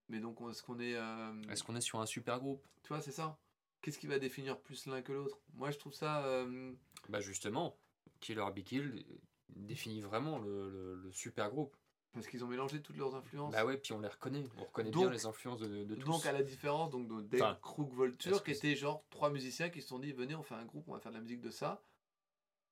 Mais donc, on- est-ce qu'on est. euh, Est-ce qu'on est sur un super groupe? Tu vois, c'est ça. Qu'est-ce qui va définir plus l'un que l'autre? Moi, je trouve ça. euh, Bah justement, Killer Be euh, définit vraiment le, le- le super groupe. Parce qu'ils ont mélangé toutes leurs influences. Bah ouais, puis on les reconnaît. On reconnaît Donc- bien les influences de, de tous. Donc, à la différence donc, de Dave Enfin, que qui étaient genre trois musiciens qui se sont dit venez, on fait un groupe, on va faire de la musique de ça.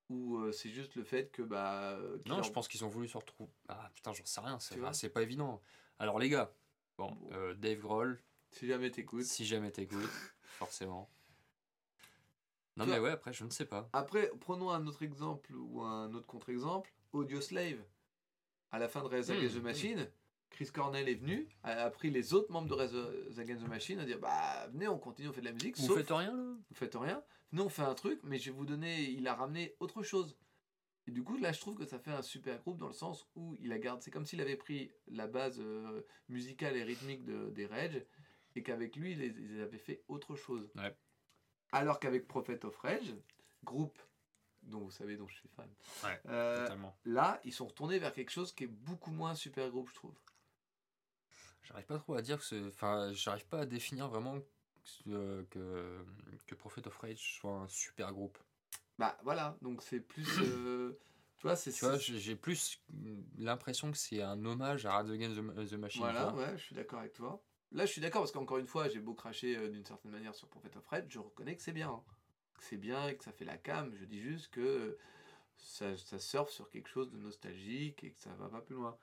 Ou euh, c'est juste le fait que. bah euh, Non, je pense qu'ils ont voulu se retrouver. Ah putain, j'en sais rien, c'est pas évident. Alors les gars, bon, Bon. euh, Dave Grohl, Si jamais t'écoutes. si jamais t'écoutes, (laughs) forcément. Non mais ouais, après je ne sais pas. Après, prenons un autre exemple ou un autre contre-exemple Audio Slave. À la fin de Rise Hmm, Against the. Machine, Chris Cornell est venu, a a pris les autres membres de Rise Against the Machine à dire bah venez, on continue, on fait de la musique. Vous sauf faites rien là? Vous faites rien. Nous, on fait un truc, mais je vais vous donner. Il a ramené autre chose. Et du coup, là, je trouve que ça fait un super groupe dans le sens où il a gardé. C'est comme s'il avait pris la base euh, musicale et rythmique de, des Rage et qu'avec lui, ils, ils avaient fait autre chose. Ouais. Alors qu'avec Prophet of Rage, groupe dont vous savez dont je suis fan. Ouais, Euh, Totalement. là, ils sont retournés vers quelque chose qui est beaucoup moins super groupe, je trouve. J'arrive pas trop à dire que c'est. Enfin, j'arrive pas à définir vraiment que, que, que Prophet of Rage soit un super groupe. Bah voilà, donc c'est plus. euh, (coughs) tu vois, c'est. Tu vois, j'ai plus l'impression que c'est un hommage à Rage Against the, the Machine. Voilà, ouais, je suis d'accord avec toi. Là, je suis d'accord parce qu'encore une fois, j'ai beau cracher euh, d'une certaine manière sur Prophet of Rage, je reconnais que c'est bien. hein. Que c'est bien et que ça fait la cam. Je dis juste que ça, ça surfe sur quelque chose de nostalgique et que ça va pas plus loin.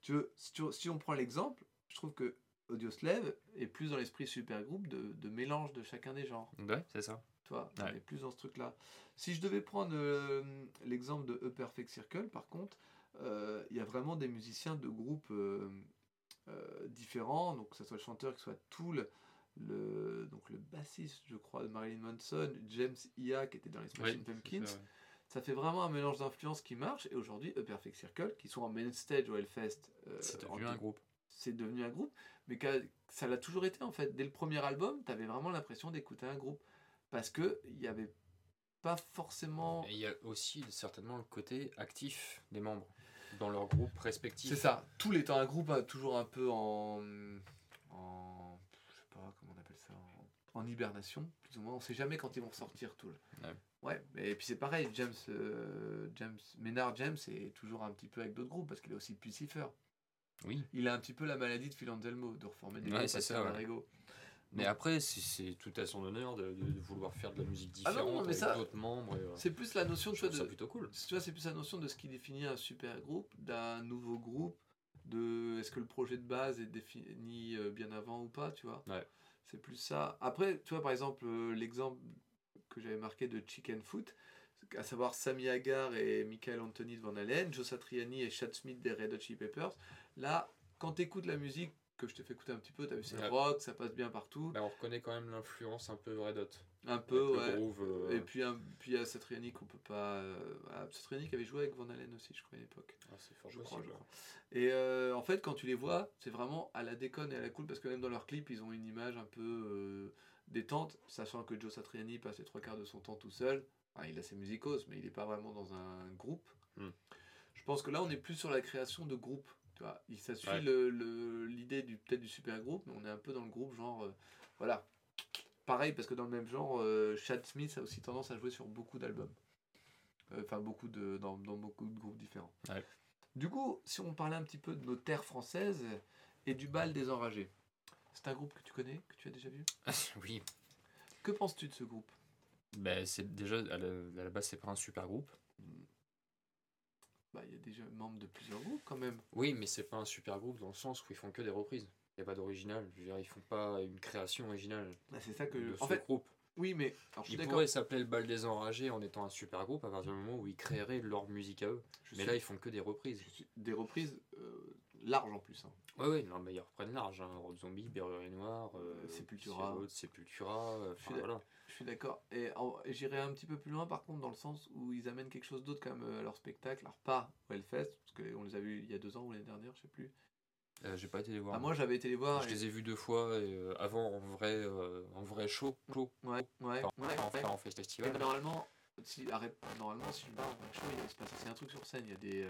Tu veux, si, tu- si on prend l'exemple, je trouve que Audioslave est plus dans l'esprit super groupe de, de mélange de chacun des genres. Ouais, c'est ça. Tu vois, on Ouais. est plus dans ce truc-là. Si je devais prendre euh, l'exemple de A Perfect Circle, par contre, euh, il y a vraiment des musiciens de groupes euh, différents, donc que ce soit le chanteur, que ce soit Tool, le, donc le bassiste, je crois, de Marilyn Manson, James Ia, qui était dans les Smashing Oui, Pumpkins. ça, ouais. Ça fait vraiment un mélange d'influences qui marche, et aujourd'hui, A Perfect Circle, qui sont en main stage au Hellfest, euh, C'est en devenu un groupe. c'est devenu un groupe, mais ça l'a toujours été en fait. Dès le premier album, tu avais vraiment l'impression d'écouter un groupe. Parce que il n'y avait pas forcément. Et il y a aussi certainement le côté actif des membres dans leur groupe respectif. C'est ça, tout étant un groupe euh, toujours un peu en. en. je sais pas comment on appelle ça. En, hibernation, plus ou moins. On sait jamais quand ils vont sortir tout. Ouais. Et puis c'est pareil, James, euh, James, Ménard James est toujours un petit peu avec d'autres groupes parce qu'il est aussi Pucifer. Oui. Il a un petit peu la maladie de Phil Anselmo, de reformer des Ouais, groupes ça, ouais. Mais après, c'est- tout à son honneur de, de- de vouloir faire de la musique Ah différente non, mais avec ça, d'autres membres. euh, C'est plus la notion je tu vois, trouve ça de, plutôt cool. tu vois, c'est plus la notion de ce qui définit un super groupe, d'un nouveau groupe, de est-ce que le projet de base est défini euh, bien avant ou pas, tu vois. Ouais. C'est plus ça. Après, tu vois, par exemple, euh, l'exemple que j'avais marqué de Chicken Foot, à savoir Sammy Hagar et Michael Anthony de Van Halen, Joe Satriani et Chad Smith des Red Hot Chili Peppers. Là, quand tu écoutes la musique, que je t'ai fait écouter un petit peu, tu as vu, c'est Ouais. rock, ça passe bien partout. Bah, on reconnaît quand même l'influence un peu Red Hot. Un peu, ouais. groove. euh, Et puis, un- puis il y a Satriani qu'on peut pas. Euh, ah, Satriani qui avait joué avec Van Halen aussi, je crois, à l'époque. ah, c'est fort Je crois, possible. je crois. Et euh, en fait, quand tu les vois, c'est vraiment à la déconne et à la cool parce que même dans leurs clips, ils ont une image un peu euh, détente, sachant que Joe Satriani passe les trois quarts de son temps tout seul. Enfin, il a ses musicos, mais il n'est pas vraiment dans un groupe. Hmm. Je pense que là, on est plus sur la création de groupes. Tu vois, Il- ça suit Ouais. le- le- l'idée du peut-être du super groupe, mais on est un peu dans le groupe genre voilà. Pareil parce que dans le même genre, euh, Chad Smith a aussi tendance à jouer sur beaucoup d'albums. Euh, Enfin beaucoup de dans, dans beaucoup de groupes différents. Ouais. Du coup, si on parlait un petit peu de nos terres françaises et du bal des enragés, c'est un groupe que tu connais, que tu as déjà vu? (laughs) oui. Que penses-tu de ce groupe? Bah, c'est déjà, à la, à la base, c'est pas un super groupe. Bah, il y a déjà membres de plusieurs groupes quand même. Oui, mais c'est pas un super groupe dans le sens où ils font que des reprises. N'y a pas d'original. Ils font pas une création originale Bah, c'est ça que. de En ce fait, groupe. oui, mais alors, je suis Ils pourraient s'appeler le bal des enragés en étant un super groupe à partir du moment où ils créeraient leur musique à eux. Je Mais suis- là, ils font que des reprises. des reprises euh, larges en plus. hein. Ouais, ouais, non, mais ils reprennent large. Hein. Road Zombie, Berrurier Noir, euh, Sepultura. Sierra, Sepultura. euh, voilà. Je suis d'accord. Et, j'irai un petit peu plus loin par contre dans le sens où ils amènent quelque chose d'autre comme euh, leur spectacle. Alors pas au Hellfest, parce qu'on les a vus il y a deux ans ou l'année dernière, je sais plus. Euh, J'ai pas été les voir. Ah, moi j'avais été les voir. Je et- les ai vus deux fois et, euh, avant en vrai, euh, en vrai show. show. Ouais, ouais, Enfin, ouais, en, ouais. en festival. Mais normalement, si, arrête, normalement, si je vais dans un show, il va se passer c'est un truc sur scène. Il y a des.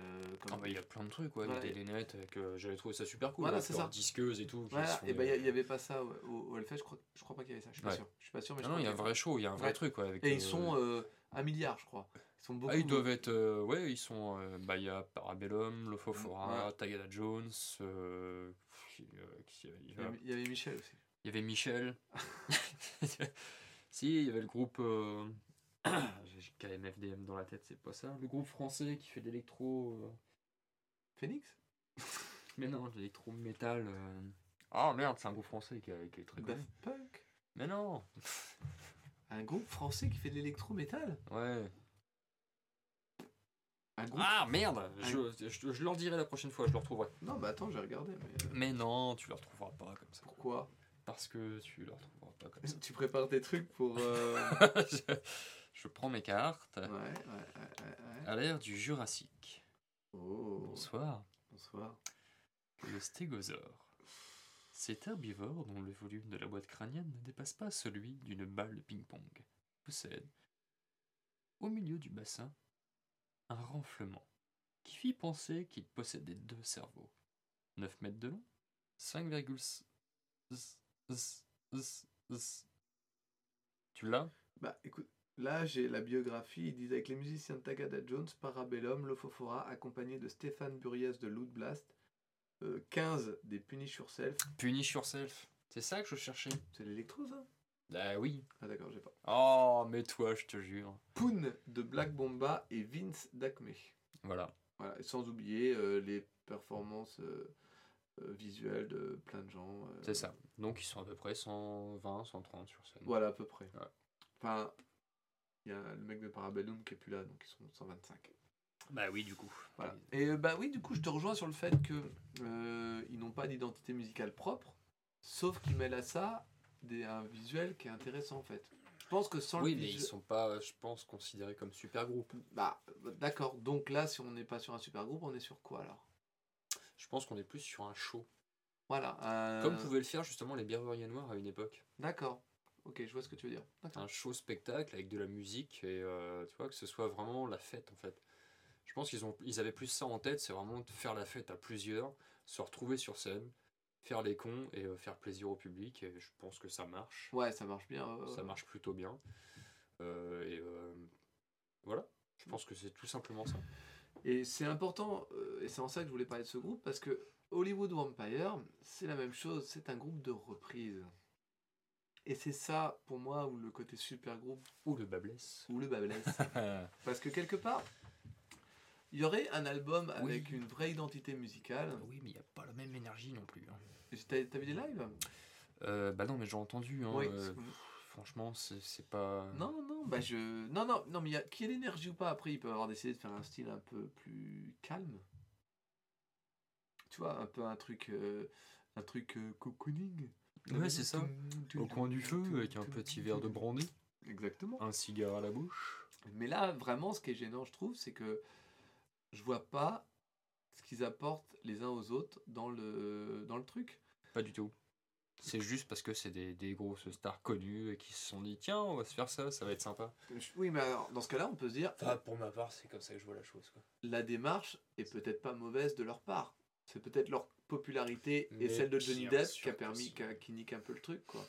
Ah bah, il y a plein de trucs, ouais. Il y a Ouais. des lunettes que j'avais trouvé ça super cool. Voilà, c'est ça. disqueuses et tout. Voilà, et ben il n'y avait pas ça au, au- je crois, je crois pas qu'il y avait ça, je suis pas sûr. Je suis pas sûr, mais Ah je non, il y a un vrai show, il y a un vrai truc. Avec, Et ils sont un milliard, je crois. Ils sont beaucoup. Ah, ils doivent être. euh, ouais, ils sont. euh, bah, il y a Parabellum, Lofofora, Ouais. Tagada Jones. euh, qui, euh, qui- il y avait- il y avait Michel aussi. il y avait Michel. (laughs) si, il y avait le groupe. euh, (clears throat) J'ai KMFDM dans la tête, c'est pas ça. Le groupe français qui fait de l'électro. Phoenix? (laughs) Mais non, de l'électro-métal. Ah merde, c'est un groupe français qui, a- qui est très. Daft Punk? Mais non Un groupe français qui fait de l'électro-métal Ouais. Un Ah merde je, je, je leur dirai la prochaine fois, je le retrouverai. Non, bah attends, j'ai regardé, mais. euh, Mais non, tu le retrouveras pas comme ça. Pourquoi? Parce que tu le retrouveras pas comme ça. (laughs) Tu prépares des trucs pour. euh, (laughs) je, je prends mes cartes. Ouais, ouais, ouais, ouais. ouais. À l'ère du Jurassique. Oh, Bonsoir. bonsoir. Le stégosaure. Cet herbivore dont le volume de la boîte crânienne ne dépasse pas celui d'une balle de ping-pong possède au milieu du bassin un renflement qui fit penser qu'il possédait deux cerveaux. 9 mètres de long, 5,6. Tu l'as? Bah écoute, là j'ai la biographie, ils disent avec les musiciens de Tagada Jones, Parabellum, Lofofora, accompagné de Stéphane Buriez de Loot Blast, euh, 15 des Punish Yourself. Punish Yourself. C'est ça que je cherchais? C'est l'électro ça? Ah oui. Ah d'accord, j'ai pas. Oh, mais toi, je te jure. Poon de Black Bomba et Vince d'Acme. Voilà. Voilà, et sans oublier euh, les performances euh, euh, visuelles de plein de gens. C'est ça. Donc ils sont à peu près 120, 130 sur scène. Voilà, à peu près. Ouais. Enfin, il y a le mec de Parabellum qui est plus là, donc ils sont 125. Bah oui, du coup. Voilà. Et bah oui, du coup, je te rejoins sur le fait que ils n'ont pas d'identité musicale propre, sauf qu'ils mêlent à ça des, un visuel qui est intéressant en fait. Je pense que sans Oui, le mais ils sont pas, je pense, considérés comme super groupe. Bah, d'accord. Donc là, si on n'est pas sur un super groupe, on est sur quoi alors? Je pense qu'on est plus sur un show. Voilà. un- Comme pouvaient le faire justement les Béruriers Noirs à une époque. D'accord. Ok, je vois ce que tu veux dire. Un show spectacle avec de la musique et euh, tu vois que ce soit vraiment la fête en fait. Je pense qu'ils ont, ils avaient plus ça en tête, c'est vraiment de faire la fête à plusieurs, se retrouver sur scène, faire les cons et euh, faire plaisir au public. Et je pense que ça marche. Ouais, ça marche bien. euh, Ça marche plutôt bien. Euh, et euh, voilà. Je pense que c'est tout simplement ça. Et c'est important, euh, et c'est en ça que je voulais parler de ce groupe, parce que Hollywood Vampire, c'est la même chose, c'est un groupe de reprise. Et c'est ça, pour moi, où le côté super groupe, Ou le babless. ou le bas blesse. (laughs) parce que quelque part, il y aurait un album avec Oui. une vraie identité musicale. oui, mais il n'y a pas la même énergie non plus. hein. T'as vu des lives? Euh, bah non, mais j'ai entendu. Hein, Oui. euh, franchement, c'est pas. Non, non, bah je. Non, non, non, mais il y a... qu'il y ait l'énergie ou pas, après, ils peuvent avoir décidé de faire un style un peu plus calme. Tu vois, un peu un truc. euh, Un truc cocooning. Ouais, c'est ça. Au coin du feu, avec un petit verre de brandy, Exactement. un cigare à la bouche. Mais là, vraiment, ce qui est gênant, je trouve, c'est que je vois pas ce qu'ils apportent les uns aux autres dans le, dans le truc. Pas du tout. C'est juste parce que c'est des, des grosses stars connues et qui se sont dit tiens, on va se faire ça, ça va être sympa. Oui, mais alors, dans ce cas-là, on peut se dire, pour ma part, c'est comme ça que je vois la chose. Quoi. la démarche est peut-être pas mauvaise de leur part. C'est peut-être leur popularité et celle de Johnny Depp qui a permis, qui, a- qui nique un peu le truc, quoi.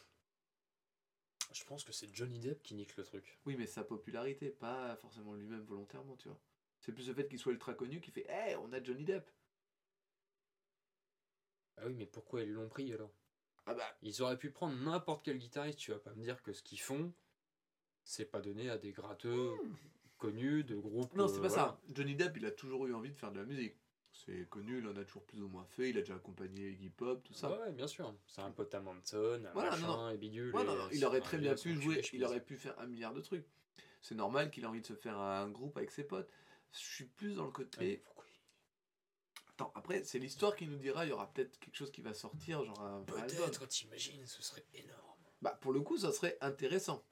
Je pense que c'est Johnny Depp qui nique le truc. Oui, mais sa popularité, pas forcément lui-même volontairement, tu vois. C'est plus le fait qu'il soit ultra connu qui fait, hé, on a Johnny Depp. Ah oui, mais pourquoi ils l'ont pris alors? Ah bah, Ils auraient pu prendre n'importe quel guitariste, tu vas pas me dire que ce qu'ils font, c'est pas donné à des gratteux connus de groupes. non, c'est euh, pas voilà. ça. Johnny Depp, il a toujours eu envie de faire de la musique. C'est connu, il en a toujours plus ou moins fait, il a déjà accompagné Iggy Pop, tout ça. Ouais, ouais, bien sûr. C'est un pote à Manson, un Voilà, machin non, et bidule. Ouais, et non, non, il aurait très bien pu jouer, il aurait pu faire un milliard de trucs. C'est normal qu'il ait envie de se faire un groupe avec ses potes. Je suis plus dans le côté. pourquoi Attends, après, c'est l'histoire qui nous dira, il y aura peut-être quelque chose qui va sortir, genre un. Peut-être, t'imagines, ce serait énorme. Bah, pour le coup, ça serait intéressant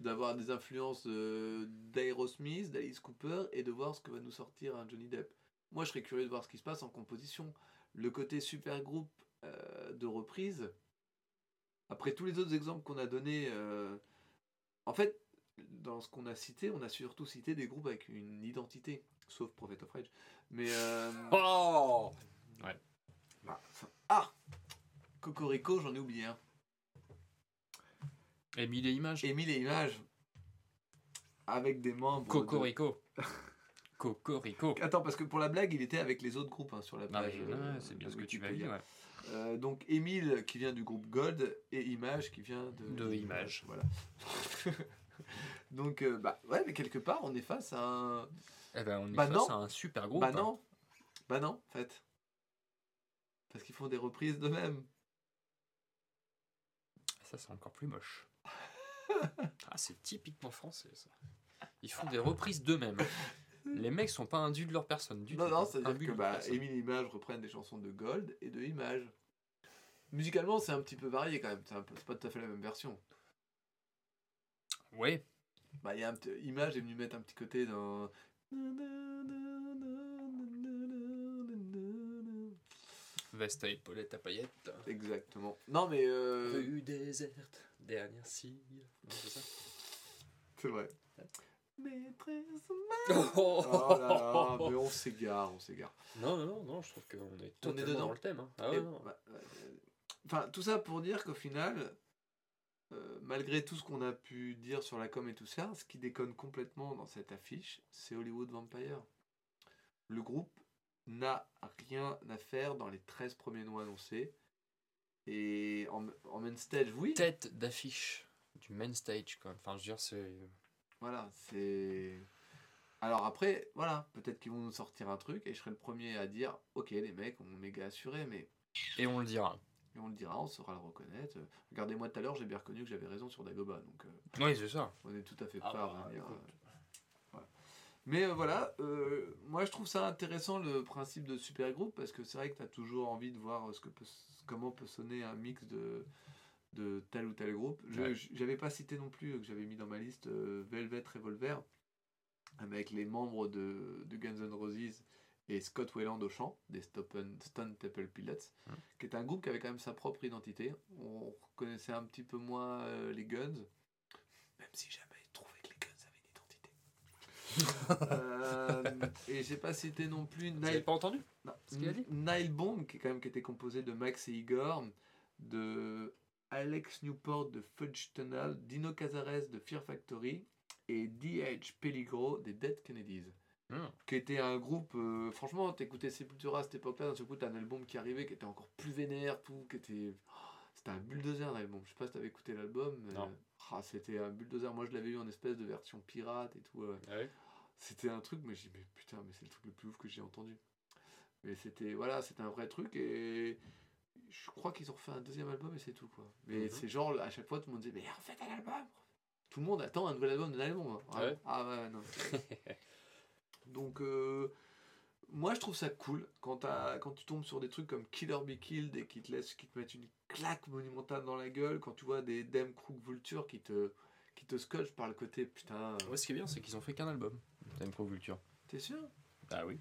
d'avoir des influences euh, d'Aerosmith, d'Alice Cooper et de voir ce que va nous sortir un Johnny Depp. Moi, je serais curieux de voir ce qui se passe en composition. Le côté super groupe euh, de reprise, après tous les autres exemples qu'on a donnés, euh, en fait, dans ce qu'on a cité, on a surtout cité des groupes avec une identité, sauf Prophet of Rage. Mais. euh, (laughs) Oh ah, enfin, ah Cocorico, j'en ai oublié un. Émile et Images. Émile et Images. Avec des membres. de- Cocorico. (laughs) Cocorico. Attends, parce que pour la blague, il était avec les autres groupes hein, sur la Non, page. euh, ouais, c'est bien ce que tu m'as dit. Wikipédia. Ouais. Euh, donc Émile qui vient du groupe Gold et Image qui vient de, De Image. Voilà. (laughs) donc, euh, bah ouais, mais quelque part, on est face à un. Eh ben, on est Bah face non. à un super groupe. bah hein. non Bah non, en fait. Parce qu'ils font des reprises d'eux-mêmes. Ça, c'est encore plus moche. (laughs) ah, c'est typiquement français, ça. Ils font des reprises d'eux-mêmes. Les mecs sont pas indus de leur personne du Non, tout. non, hein. c'est-à-dire que bah, et Image reprennent des chansons de Gold et de Image. Musicalement, c'est un petit peu varié quand même. C'est pas tout à fait la même version. Ouais. Bah, il y a un petit... Image est venu mettre un petit côté dans. Veste à épaulettes à paillettes. Exactement. Non, mais. euh, Rue déserte, dernière. Non, c'est ça? C'est vrai. Maîtresse. (laughs) Oh, Oh là là, mais on s'égare, on s'égare. Non, non, non, non, je trouve qu'on est totalement dedans. dans le thème. hein. Ah Et- ouais, non. bah, euh, Enfin, tout ça pour dire qu'au final, euh, malgré tout ce qu'on a pu dire sur la com et tout ça, ce qui déconne complètement dans cette affiche, c'est Hollywood Vampire. Le groupe n'a rien à faire dans les 13 premiers noms annoncés. Et en, en main stage, oui. Tête d'affiche du main stage, même. Enfin, je veux dire, c'est. Voilà, c'est. Alors après, voilà, peut-être qu'ils vont nous sortir un truc et je serai le premier à dire Ok, les mecs ont méga assuré, mais Et on le dira. Et on le dira, on saura le reconnaître. Regardez-moi tout à l'heure, j'ai bien reconnu que j'avais raison sur Dagoba, donc euh, Oui, c'est ça. on est tout à fait Ah prêt à bah, euh, voilà. Mais euh, voilà, euh, moi je trouve ça intéressant le principe de super groupe parce que c'est vrai que tu as toujours envie de voir ce que peut, comment peut sonner un mix de, de tel ou tel groupe. Je Ouais. J'avais pas cité non plus, euh, que j'avais mis dans ma liste, euh, Velvet Revolver avec les membres de, de Guns N' Roses et Scott Weiland au chant, des Stone, Stone Temple Pilots, Mm. qui est un groupe qui avait quand même sa propre identité. On reconnaissait un petit peu moins euh, les Guns, même si jamais trouvé que les Guns avaient une identité. (laughs) Euh, et j'ai pas cité non plus Nile, pas entendu non, ce qu'il a dit Nile Bomb, qui est quand même qui était composé de Max et Igor, de Alex Newport de Fudge Tunnel, Dino Cazares de Fear Factory et D.H. Peligro des Dead Kennedys Hmm. qui était un groupe, euh, franchement, t'écoutais Sepultura à cette époque-là, d'un seul coup, t'as un album qui arrivait, qui était encore plus vénère, tout, qui était... oh, c'était un bulldozer l'album, je sais pas si t'avais écouté l'album, mais... Ah, c'était un bulldozer, moi je l'avais eu en espèce de version pirate et tout, euh, Ah oui c'était un truc, mais j'ai dit, mais putain, mais c'est le truc le plus ouf que j'ai entendu. Mais c'était, voilà, c'était un vrai truc, et je crois qu'ils ont refait un deuxième album et c'est tout, quoi. Mais Mhm. c'est genre, à chaque fois, tout le monde disait, mais en fait, un album Tout le monde attend un nouvel album de Nile Bomb. hein. Ah ouais Ah ouais, non. (laughs) Donc, euh, moi, je trouve ça cool quand, tu tombes sur des trucs comme Killer Be Killed et qui te, laissent, qui te mettent une claque monumentale dans la gueule, quand tu vois des Dem Crook Vulture qui te, qui te scotchent par le côté, putain, Ouais, ce qui est bien, c'est qu'ils ont fait qu'un album. Time Pro Vulture. t'es sûr? Ah oui.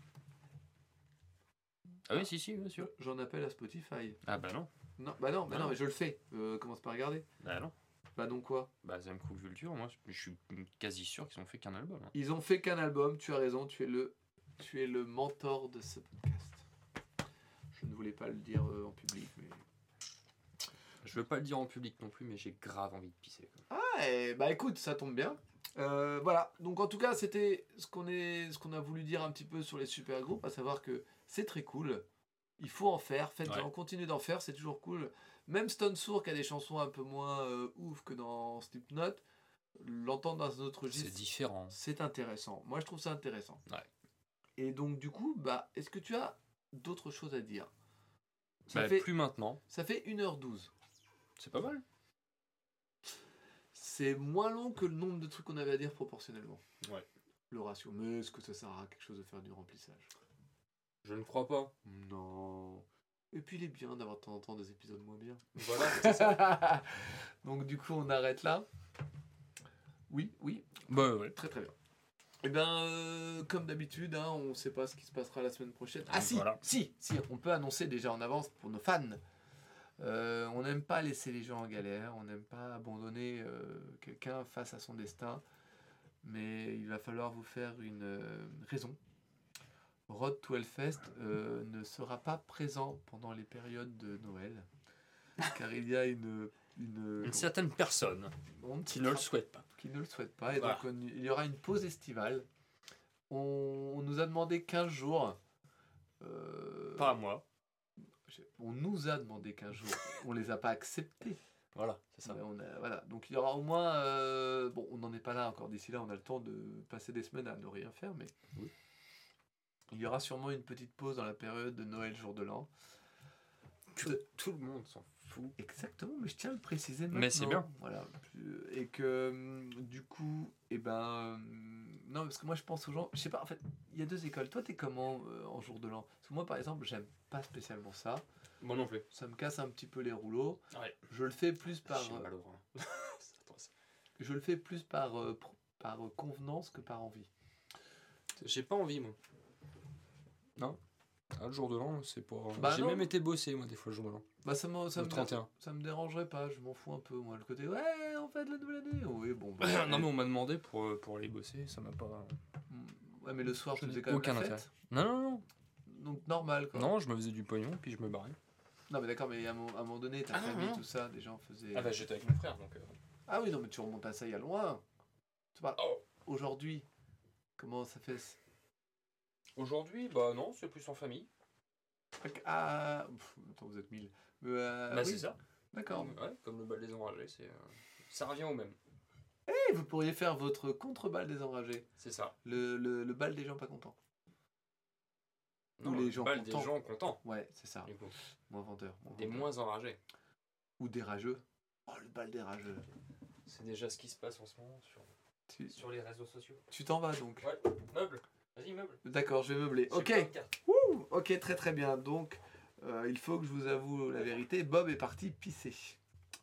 Ah oui, si, si, bien sûr. J'en appelle à Spotify. Ah bah non. Non, bah non, bah Ah non, mais je le fais. Euh, commence pas à regarder. Bah non. Bah donc quoi? Bah Time Pro Vulture, moi, je suis quasi sûr qu'ils ont fait qu'un album. hein. Ils ont fait qu'un album, tu as raison, tu es le, tu es le mentor de ce podcast. Je ne voulais pas le dire euh, en public, mais... Je veux pas le dire en public non plus, mais j'ai grave envie de pisser. quoi. Ah, eh, bah écoute, ça tombe bien. Euh, voilà, donc en tout cas, c'était ce qu'on est, ce qu'on a voulu dire un petit peu sur les super groupes, à savoir que c'est très cool. Il faut en faire, faites Ouais. en continue d'en faire, c'est toujours cool. Même Stone Sour qui a des chansons un peu moins euh, ouf que dans Slipknot, l'entendre dans un autre C'est registre, différent. c'est intéressant. Moi, je trouve ça intéressant. Ouais. Et donc, du coup, bah, est-ce que tu as d'autres choses à dire? Ça, Bah, fait, Plus maintenant. ça fait 1h12. C'est pas mal. C'est moins long que le nombre de trucs qu'on avait à dire proportionnellement. Ouais. Le ratio. Mais est-ce que ça sert à quelque chose de faire du remplissage? Je ne crois pas. Non. Et puis il est bien d'avoir de temps en temps des épisodes moins bien. Voilà, (laughs) c'est ça. Donc du coup on arrête là. Oui, oui, bah ouais. très très bien. Et bien euh, comme d'habitude, hein, on ne sait pas ce qui se passera la semaine prochaine. Ah si, Voilà. si, si, on peut annoncer déjà en avance pour nos fans. Euh, on n'aime pas laisser les gens en galère, on n'aime pas abandonner euh, quelqu'un face à son destin, mais il va falloir vous faire une raison. Road to Hellfest euh, ne sera pas présent pendant les périodes de Noël, car il y a une... une, Une certaine personne on ne qui ne le souhaite pas. qui ne le souhaite pas. Et Voilà. donc, on- il y aura une pause estivale. On, on nous a demandé 15 jours. Euh, Pas à moi. on nous a demandé 15 jours. on les a pas acceptés. Voilà, c'est ça. Mais on a- voilà. Donc, il y aura au moins. euh, bon, on n'en est pas là encore. D'ici là, on a le temps de passer des semaines à ne rien faire. Mais Oui. Il y aura sûrement une petite pause dans la période de Noël, jour de l'an. Que tout le monde s'en fout. Exactement, mais je tiens à le préciser maintenant. Mais c'est bien. Voilà. Et que hum, du coup, et ben. hum, non, parce que moi je pense aux gens. Je sais pas, en fait, il y a deux écoles. Toi, t'es comment euh, en jour de l'an? Parce que moi, par exemple, j'aime pas spécialement ça. Moi non plus. Ça me casse un petit peu les rouleaux. Ouais. Je le fais plus par. Euh, (laughs) mal au je le fais plus par, euh, par euh, convenance que par envie. J'ai pas envie, moi. Non. Ah, le jour de l'an, c'est pas. Bah J'ai même été bossé, moi, des fois, le jour de l'an. Bah, ça me, ça Le me, 31. ça me dérangerait pas, je m'en fous un peu, moi. Le côté, ouais, on fait la nouvelle année Oui, bon. bah, (coughs) non, mais on m'a demandé pour, euh, pour aller bosser, ça m'a pas. Ouais, mais le soir, Je tu n'ai faisais quand même aucun la fête. intérêt. Non, non, non. Donc normal, quoi. Non, je me faisais du pognon, puis je me barrais. Non, mais d'accord, mais à un, moment- donné, ta Ah, famille, non. tout ça, des gens faisaient. Ah, bah j'étais avec mon frère donc. euh, Ah oui, non, mais tu remontes à ça il y a loin. Tu parles Oh. aujourd'hui. Comment ça fait Aujourd'hui, bah non, c'est plus en famille. Ah, pff, attends, vous êtes mille. Euh, bah oui, c'est ça. D'accord. Ouais, comme le bal des enragés, c'est. euh, Ça revient au même. Et vous pourriez faire votre contre-balle des enragés. C'est ça. Le, le, le bal des gens pas contents. Ou les le gens bal contents. des gens contents. Ouais, c'est ça. du coup. Inventeur. mon Des moins enragés. Ou des rageux. Oh, le bal des rageux. C'est déjà ce qui se passe en ce moment sur, Tu sur les réseaux sociaux. tu t'en vas donc. Ouais, meuble. Vas-y, meuble. D'accord, je vais meubler. Ok. plein de cartes. Ouh, ok, très très bien. Donc, euh, il faut que je vous avoue la vérité. Bob est parti pisser.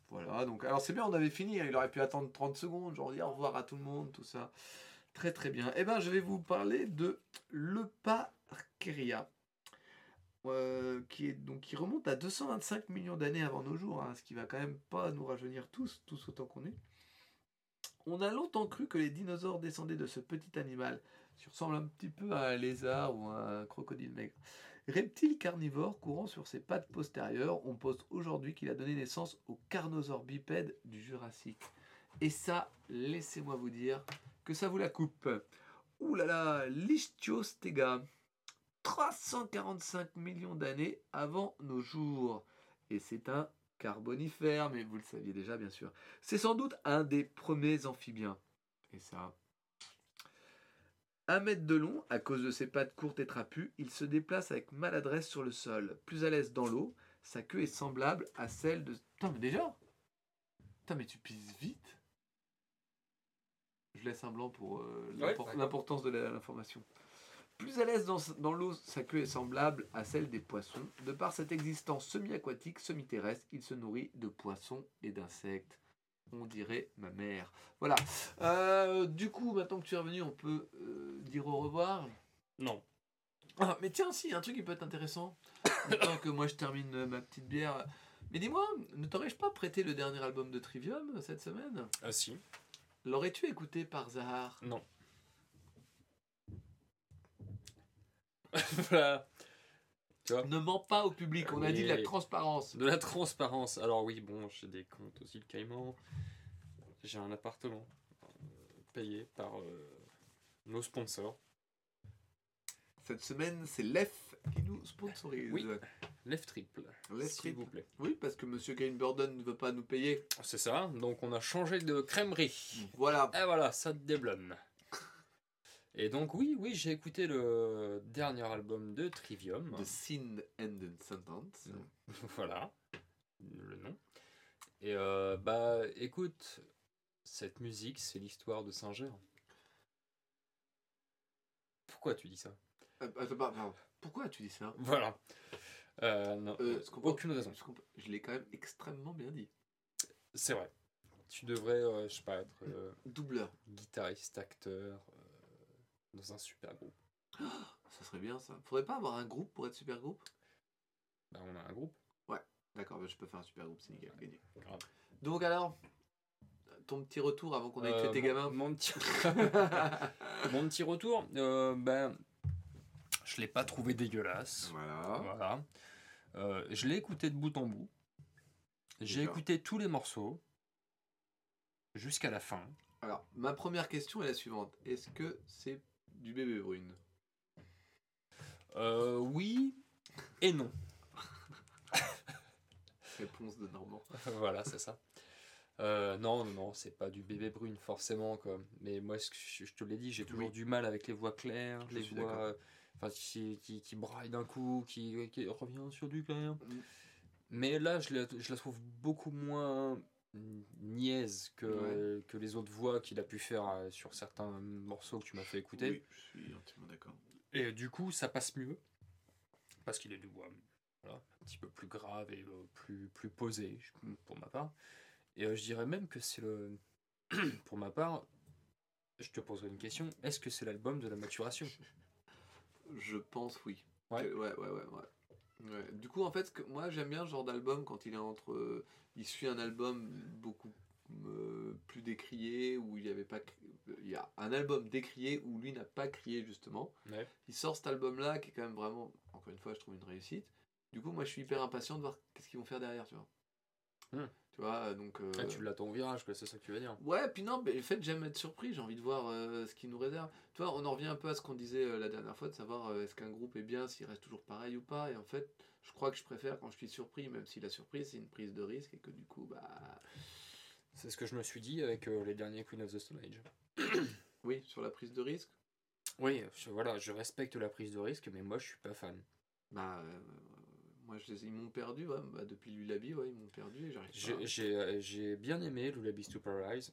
Voilà, donc, alors c'est bien, on avait fini. hein, Il aurait pu attendre 30 secondes, genre dire au revoir à tout le monde, tout ça. Très très bien. Eh ben, je vais vous parler de l'Euparkeria. euh, qui, est, donc, qui remonte à 225 millions d'années avant nos jours, hein, ce qui va quand même pas nous rajeunir tous, tous autant qu'on est. On a longtemps cru que les dinosaures descendaient de ce petit animal, qui ressemble un petit peu à un lézard ou à un crocodile maigre. Reptile carnivore courant sur ses pattes postérieures, on pense aujourd'hui qu'il a donné naissance au carnosaure bipède du Jurassique. Et ça, laissez-moi vous dire que ça vous la coupe. Ouh là là, l'Ichthyostega. 345 millions d'années avant nos jours. Et c'est un carbonifère, mais vous le saviez déjà bien sûr. C'est sans doute un des premiers amphibiens. Et ça, un mètre de long, à cause de ses pattes courtes et trapues, il se déplace avec maladresse sur le sol. Plus à l'aise dans l'eau, sa queue est semblable à celle de... Putain, mais déjà? Putain, mais tu pisses vite Je laisse un blanc pour euh, Ouais, l'importance de l'information. Plus à l'aise dans, dans l'eau, sa queue est semblable à celle des poissons. De par cette existence semi-aquatique, semi-terrestre, il se nourrit de poissons et d'insectes. On dirait ma mère. Voilà. Euh, du coup, maintenant que tu es revenu, on peut euh, dire au revoir. Non. Ah, mais tiens, si, un truc qui peut être intéressant. (coughs) Maintenant que moi je termine euh, ma petite bière. Mais dis-moi, ne t'aurais-je pas prêté le dernier album de Trivium cette semaine? Ah si. L'aurais-tu écouté par Zahar? Non. (laughs) voilà. Tu vois Ne mens pas au public, on a dit de la transparence. De la transparence. Alors oui, bon, j'ai des comptes aussi, le Caïman. J'ai un appartement euh, payé par euh, nos sponsors. Cette semaine, c'est Lef qui nous sponsorise. Oui. Left triple, Left s'il Triple. vous plaît. Oui, parce que Monsieur Green Burden ne veut pas nous payer. C'est ça, donc on a changé de crèmerie. Voilà. Et voilà, ça te déblonne. Et donc oui, oui, j'ai écouté le dernier album de Trivium. The Sin and the Sentence. (laughs) voilà, le nom. Et euh, bah écoute, cette musique, c'est l'histoire de Singer. Pourquoi tu dis ça? Euh, attends, bah, pardon. Pourquoi tu dis ça? Voilà. Euh, non, aucune raison. Je l'ai quand même extrêmement bien dit. C'est vrai. Tu devrais, je sais pas, être Doubleur. guitariste, acteur, dans un super groupe. Ça serait bien ça. Faudrait pas avoir un groupe pour être super groupe? Bah, on a un groupe. D'accord, bah, je peux faire un super groupe, c'est nickel. Grave. Donc alors, ton petit retour avant qu'on aille Euh, tes mon- gamins? Mon petit, (laughs) mon petit retour, euh, ben, je l'ai pas trouvé dégueulasse. Voilà. Voilà. Euh, je l'ai écouté de bout en bout. J'ai écouté tous les morceaux jusqu'à la fin. Alors, ma première question est la suivante. Est-ce que c'est du bébé brune Euh, oui et non. (laughs) Réponse de Normand. (laughs) voilà, c'est ça. Euh, non, non, non, c'est pas du bébé brune forcément, quoi. Mais moi, je, je te l'ai dit, j'ai toujours Oui. du mal avec les voix claires, Je les voix enfin, qui, qui, qui braillent d'un coup, qui, qui revient sur du clair. Mm. Mais là, je la, je la trouve beaucoup moins niaise que, que les autres voix qu'il a pu faire euh, sur certains morceaux que tu m'as fait écouter. Oui, je suis entièrement d'accord. Et du coup, ça passe mieux. Parce qu'il est du bois voilà, un petit peu plus grave et euh, plus, plus posé, pour ma part. Et euh, je dirais même que c'est le. (clears throat) pour ma part, je te poserai une question. Est-ce que c'est l'album de la maturation? Je pense oui. Ouais. Ouais, ouais, ouais, ouais. Ouais. Du coup, en fait, que- moi j'aime bien ce genre d'album quand il est entre. euh, il suit un album beaucoup euh, plus décrié, où il y avait pas. Il y a un album décrié où lui n'a pas crié justement. Ouais. Il sort cet album-là qui est quand même vraiment, encore une fois, je trouve une réussite. Du coup, moi, je suis hyper impatient de voir qu'est-ce qu'ils vont faire derrière, tu vois. Hmm. Tu vois, donc. euh, Ah, tu l'attends au virage, quoi, c'est ça que tu veux dire. Ouais, puis non, mais le fait j'aime être surpris, j'ai envie de voir euh, ce qu'il nous réserve. Tu vois, on en revient un peu à ce qu'on disait euh, la dernière fois, de savoir euh, est-ce qu'un groupe est bien, s'il reste toujours pareil ou pas. Et en fait, je crois que je préfère quand je suis surpris, même si la surprise c'est une prise de risque et que du coup, bah. C'est ce que je me suis dit avec euh, les derniers Queen of the Stone Age. (coughs) Oui, sur la prise de risque, Oui, je, voilà, je respecte la prise de risque, mais moi je suis pas fan. bah. Moi, je les, ils m'ont perdu, ouais, bah, depuis Lulabi, ouais, ils m'ont perdu et j'arrive J'ai- pas. J'ai euh, bien aimé Lullabies to Paradise.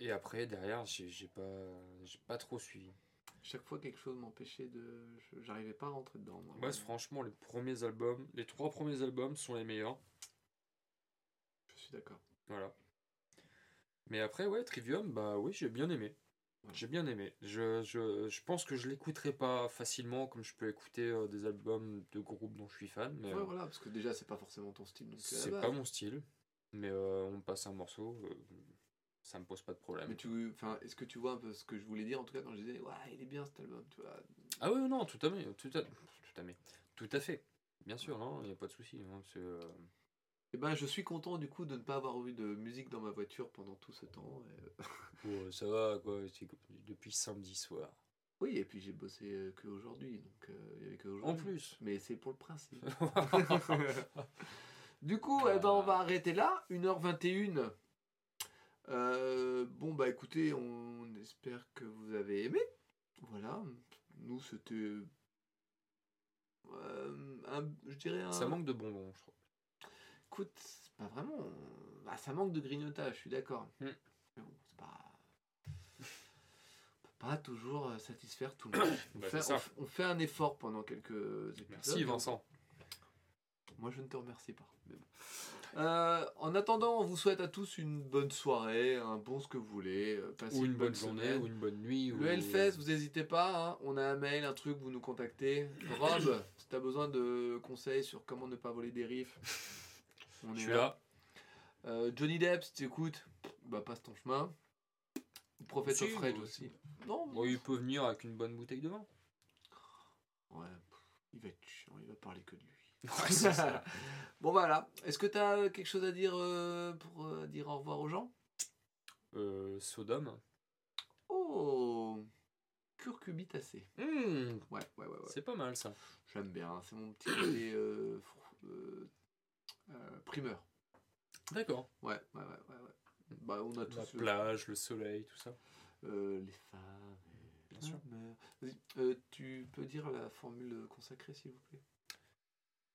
Et après, derrière, j'ai pas, j'ai pas trop suivi. Chaque fois quelque chose m'empêchait de. J'arrivais pas à rentrer dedans. Moi, Moi, franchement, les premiers albums, les trois premiers albums sont les meilleurs. je suis d'accord. Voilà. Mais après, ouais, Trivium, bah oui, j'ai bien aimé. J'ai bien aimé. Je, je, je pense que je l'écouterai pas facilement comme je peux écouter euh, des albums de groupes dont je suis fan. Mais Ouais, euh, voilà, parce que déjà, c'est pas forcément ton style. la c'est pas mon style. Mais euh, on me passe un morceau, euh, ça me pose pas de problème. Mais tu, enfin, est-ce que tu vois un peu ce que je voulais dire en tout cas quand je disais ouais il est bien cet album, tu vois? Ah oui, non, tout à fait. Tout à, tout à, fait. Tout à fait. Bien sûr, non, il n'y a pas de souci. hein, euh, Et ben je suis content du coup de ne pas avoir eu de musique dans ma voiture pendant tout ce temps. et, euh, (laughs) bon, ça va, quoi. depuis samedi soir. Oui et puis j'ai bossé euh, que aujourd'hui donc euh, il y avait que En plus. Mais c'est pour le principe. (laughs) (laughs) du coup eh ben, on va arrêter là 1h21. Euh, bon bah écoutez on espère que vous avez aimé. Voilà nous c'était euh, un, je dirais un, ça manque de bonbons, je trouve. Écoute, c'est pas vraiment. Bah, ça manque de grignotage, je suis d'accord. Hmm. Mais bon, c'est pas. On peut pas toujours euh, satisfaire tout le monde. (coughs) On, Bah, fait, on fait un effort pendant quelques épisodes. Merci Vincent. Moi, je ne te remercie pas. mais bon. Euh, en attendant, on vous souhaite à tous une bonne soirée, un bon ce que vous voulez. euh, passez Ou une bonne journée, ou une bonne nuit. ou... Le Hellfest, vous n'hésitez pas, hein, on a un mail, un truc, vous nous contactez. (coughs) Rob, si tu as besoin de conseils sur comment ne pas voler des riffs, on Je est suis là. Euh, Johnny Depp, si tu écoutes, bah passe ton chemin. Si, Rage moi aussi. Non, Bon, il peut venir avec une bonne bouteille de vin. ouais, il va être chiant, il va parler que de lui. (laughs) Ouais, c'est ça. (laughs) bon voilà, est-ce que tu as quelque chose à dire euh, pour euh, dire au revoir aux gens? Euh, Sodome. Oh, curcubitacé. Hmm, Ouais, ouais, ouais, ouais. c'est pas mal ça. J'aime bien, c'est mon petit (coughs) côté euh, fr- euh, euh, primeur. D'accord. Ouais, ouais, ouais, ouais. ouais. Bah, on a La tous le- plage, le soleil, tout ça. euh, les femmes. et Bien sûr. Vas-y, euh, tu peux dire la formule consacrée, s'il vous plaît?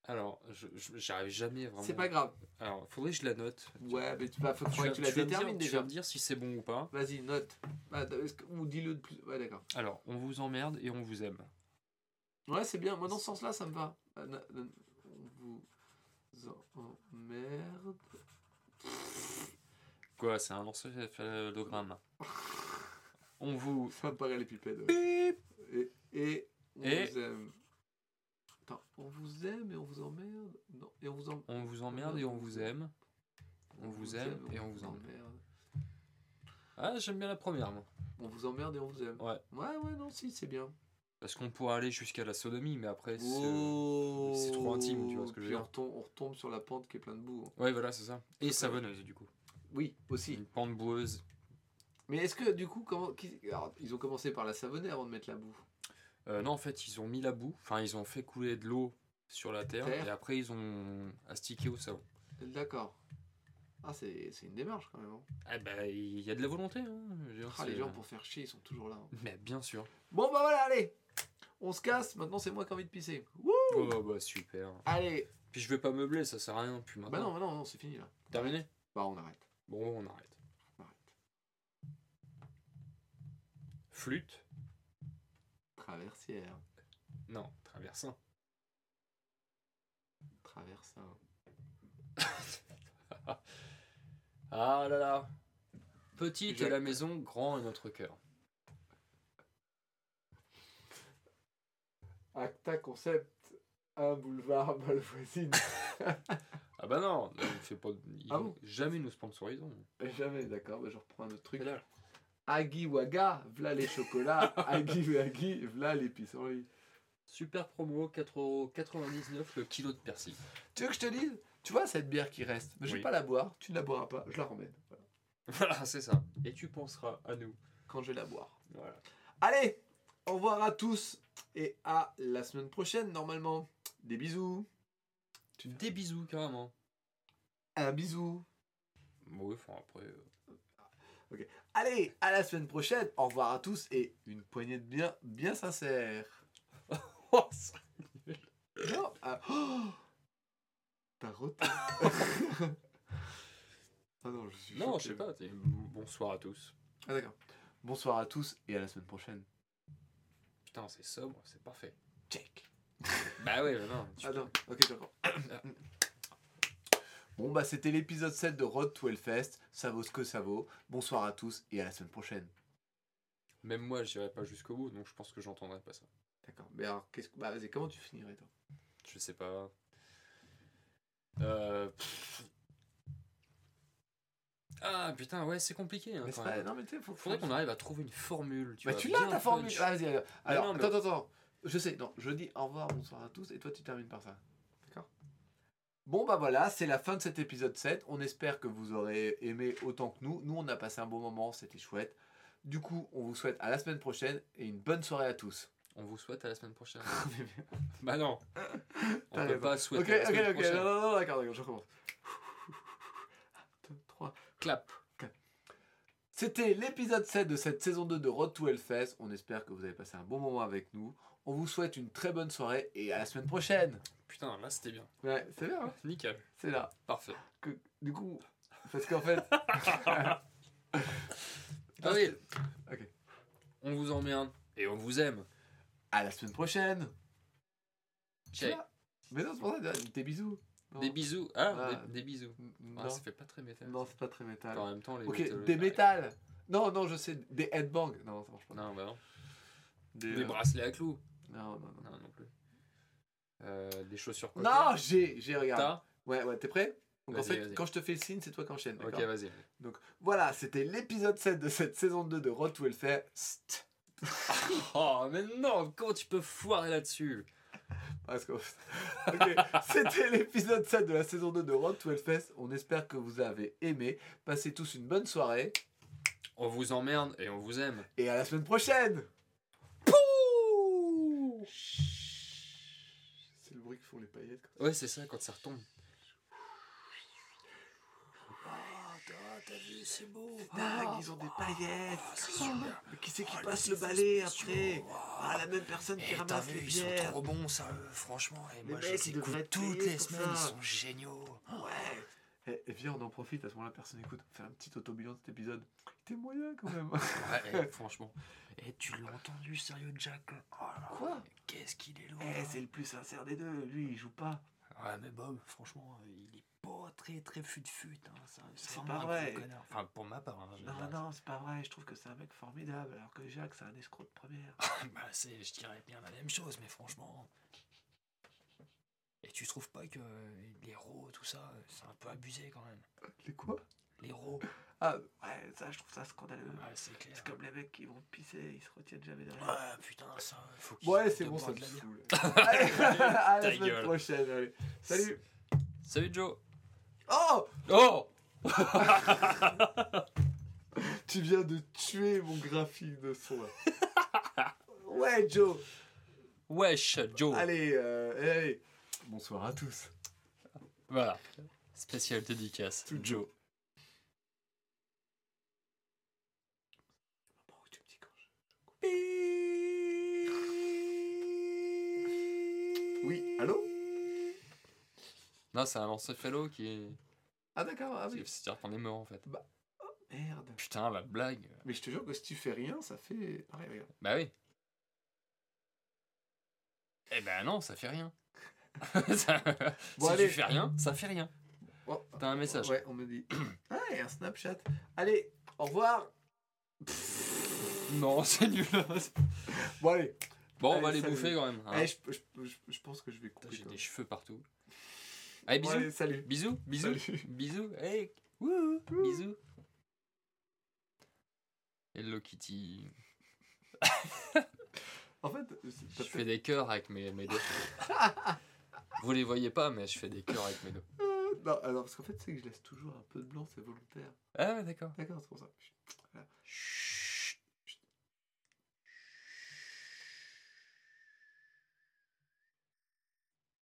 Alors, je, je- j'arrive jamais vraiment. C'est pas grave. Alors, faudrait que je la note. Ouais, mais tu vas, faut, Tu faudrait que tu la tu dire- détermines Tu déjà. vas me dire si c'est bon ou pas. Vas-y, note. Ah, ou dis-le de plus. Ouais, d'accord. Alors, on vous emmerde et on vous aime. Ouais, c'est bien. Moi, dans ce sens-là, ça me va. Vous emmerde. Quoi, c'est un encéphalogramme. On vous. Ça me paraît les ouais. Et, et on Et- vous aime. Attends, on vous aime et on vous emmerde? Non, et on vous emmerde. On vous emmerde et on vous aime. On vous aime et on vous emmerde. Ah, j'aime bien la première, moi. On vous emmerde et on vous aime. Ouais. Ouais, ouais, non, si, c'est bien. Parce qu'on pourrait aller jusqu'à la sodomie, mais après, c'est. Oh c'est trop intime, tu vois ce que je veux dire. on retombe, on retombe sur la pente qui est pleine de boue. Ouais, voilà, c'est ça. Et savonneuse, du coup. Oui, aussi. Une pente boueuse. Mais est-ce que du coup, comment, alors, ils ont commencé par la savonner avant de mettre la boue? Euh, non, en fait, ils ont mis la boue. Enfin, ils ont fait couler de l'eau sur la terre, Terre. Et après, ils ont astiqué au savon. D'accord. Ah, c'est c'est une démarche quand même. hein. Ah bah, il y a de la volonté. Hein. Dire, Ah, les gens pour faire chier, ils sont toujours là. hein. Mais bien sûr. Bon, bah voilà, allez On se casse, maintenant c'est moi qui ai envie de pisser. Wouh Oh bah super. allez Puis je vais pas meubler, ça sert à rien. Puis Bah maintenant. non, bah non, non, c'est fini là. Terminé Bah on arrête. Bon, on arrête. On arrête. Flûte Traversière. Non, traversin. Traversin. (laughs) Ah là là. Petite est la maison, grand est notre cœur. Acta concept. Un boulevard (laughs) Malvoisine. (laughs) Ah bah non, il fait pas. il- Ah bon jamais nous sponsorisons. Jamais, d'accord, bah, je reprends un autre truc. Agui Waga, v'là les chocolats. (laughs) Agui Wagi, v'là l'épicerie. Super promo, 4,99€ le kilo de persil. Tu veux que je te dise? Tu vois cette bière qui reste mais Je vais Oui. pas la boire, tu ne la boiras pas, je la remène. Voilà. Voilà, c'est ça. Et tu penseras à nous. Quand je vais la boire. Voilà. Allez, au revoir à tous et à la semaine prochaine normalement. Des bisous. Des bisous, carrément. Un bisou. Oui, enfin après. euh, Allez, à la semaine prochaine. Au revoir à tous et une poignée de bien, bien sincère. (laughs) Oh, ça- (laughs) Non, oh (gasps) T'as roté. (laughs) ah non, je suis Non, choqué. je sais pas. Bonsoir à tous. Ah d'accord. Bonsoir à tous et à la semaine prochaine. Putain, c'est sobre, c'est parfait. Check. Bah ouais, bah non. tu- Ah non, ok, d'accord. Bon bah c'était l'épisode 7 de Road to Hellfest. Ça vaut ce que ça vaut. Bonsoir à tous et à la semaine prochaine. Même moi, j'irai pas jusqu'au bout, donc je pense que j'entendrai pas ça. D'accord. Mais alors, qu'est-ce que... Bah vas-y, comment tu finirais toi? Je sais pas. Euh... pff. Ah putain, ouais, c'est compliqué. Hein, Mais c'est quand pas... même. Non mais tu sais, faut... Faudrait qu'on arrive à trouver une formule. Tu Bah vois, tu l'as ta formule. Ah, vas-y, alors, alors non, mais- attends, attends, attends. Je sais, non, je dis au revoir, bonsoir à tous et toi tu termines par ça. D'accord Bon bah voilà, c'est la fin de cet épisode 7. On espère que vous aurez aimé autant que nous. Nous on a passé un bon moment, c'était chouette. Du coup, on vous souhaite à la semaine prochaine et une bonne soirée à tous. On vous souhaite à la semaine prochaine. (laughs) bah non. (laughs) On peut pas ok, souhaiter à la ok, semaine ok, prochaine. non, non, non, d'accord, d'accord, je recommence. 2, 3. Clap. C'était l'épisode 7 de cette saison 2 de Road to Hellfest. On espère que vous avez passé un bon moment avec nous. On vous souhaite une très bonne soirée et à la semaine prochaine. Putain, là c'était bien. Ouais, c'est bien, hein (laughs) Nickel. c'est là. Parfait. Que, du coup, parce qu'en fait. (laughs) Ah oui. Ok. On vous emmerde et on vous aime. À la semaine prochaine. Vois Mais non, c'est pour ça, des bisous. Des bisous. Ah, des, des bisous. Ah, Non, ça fait pas très métal. non c'est pas très métal. En même temps, les Ok, métal- des métals. Non, non, je sais, des headbangs. Non, ça marche pas. Non, bah non. Des, Des euh, bracelets à clous. Non, non, non. Non, non plus. Euh, des chaussures. Non, j'ai, j'ai, regarde. T'as? Ouais, ouais, t'es prêt? Donc en fait, vas-y. quand je te fais le signe, c'est toi qui enchaînes. Ok, vas-y. Donc voilà, c'était l'épisode 7 de cette saison 2 de Road to Hellfest. (laughs) Oh, mais non, comment tu peux foirer là-dessus? Ok, C'était l'épisode 7 de la saison 2 de Road to Hellfest. On espère que vous avez aimé. Passez tous une bonne soirée. On vous emmerde et on vous aime. Et à la semaine prochaine C'est le bruit que font les paillettes. Ouais, c'est ça, quand ça retombe. T'as vu, c'est beau. ils ont des paillettes. super. Mais qui c'est qui Oh, passe les le balai spéciaux. après. Ah, la même personne qui Eh, ramasse vu, les ils sont bières. trop bons, ça, eux, franchement. Et Les moi, je mecs, les ils devraient écoute toutes les semaines, ils sont géniaux. Ouais. Et, et viens, on en profite, à ce moment-là, personne n'écoute. On fait un petit autobilan de cet épisode. T'es moyen quand même. (laughs) Ouais, (laughs) eh, franchement. Et tu l'as entendu, sérieux, Jack? Oh là là, Quoi? Qu'est-ce qu'il est lourd Eh, hein. c'est le plus sincère des deux. Lui, il joue pas. Ouais, mais Bob, franchement, il est pas très très fut-fut. Hein. C'est pas vrai. Enfin, pour ma part. hein, Non, non, c'est pas vrai. Je trouve que c'est un mec formidable. Alors que Jacques, c'est un escroc de première. (laughs) bah, c'est, je dirais bien la même chose, mais franchement. Et tu trouves pas que les héros, tout ça, c'est un peu abusé quand même? Les quoi? Les héros, Ah, ouais, ça, je trouve ça scandaleux. ouais, c'est clair. C'est comme les mecs qui vont pisser, ils se retiennent jamais derrière. Ouais, putain, ça, faut qu'ils Ouais, c'est bon, ça me saoule. Allez, (laughs) à la Ta semaine gueule. prochaine. Allez. Salut. Salut Joe Oh Oh (laughs) Tu viens de tuer mon graphique de son. (laughs) ouais, Joe. Wesh, Joe Allez, euh, allez. Bonsoir à tous. Voilà. Spécial dédicace, Tout Joe. Oui, allô? Non, c'est un lancéphalo qui est. Ah d'accord, ah oui. C'est-à-dire qu'on est mort en fait. Merde. Putain, la blague. Mais je te jure que si tu fais rien, ça fait pareil, regarde. Bah oui. Eh ben non, ça fait rien. (laughs) Ça- Bon, si allez. tu fais rien, ça fait rien. Oh, T'as un message. Ouais, on me dit. Ah, et un Snapchat. Allez, au revoir. Non, (laughs) c'est nul. Bon, allez. Bon, on va les bouffer quand même. hein. Allez, je, je- je- je pense que je vais couper. J'ai des cheveux partout. Allez, bisous. allez, salut. Bisous, bisous, Salut. (laughs) bisous. Hey, wouhou, bisous. Hello Kitty. (laughs) En fait, Je fais des cœurs avec mes, mes doigts. (laughs) Vous les voyez pas, mais je fais des cœurs avec mes doigts. Euh, Non, alors parce qu'en fait, c'est que je laisse toujours un peu de blanc, c'est volontaire. Ah ouais, d'accord. D'accord, c'est pour ça. Chut.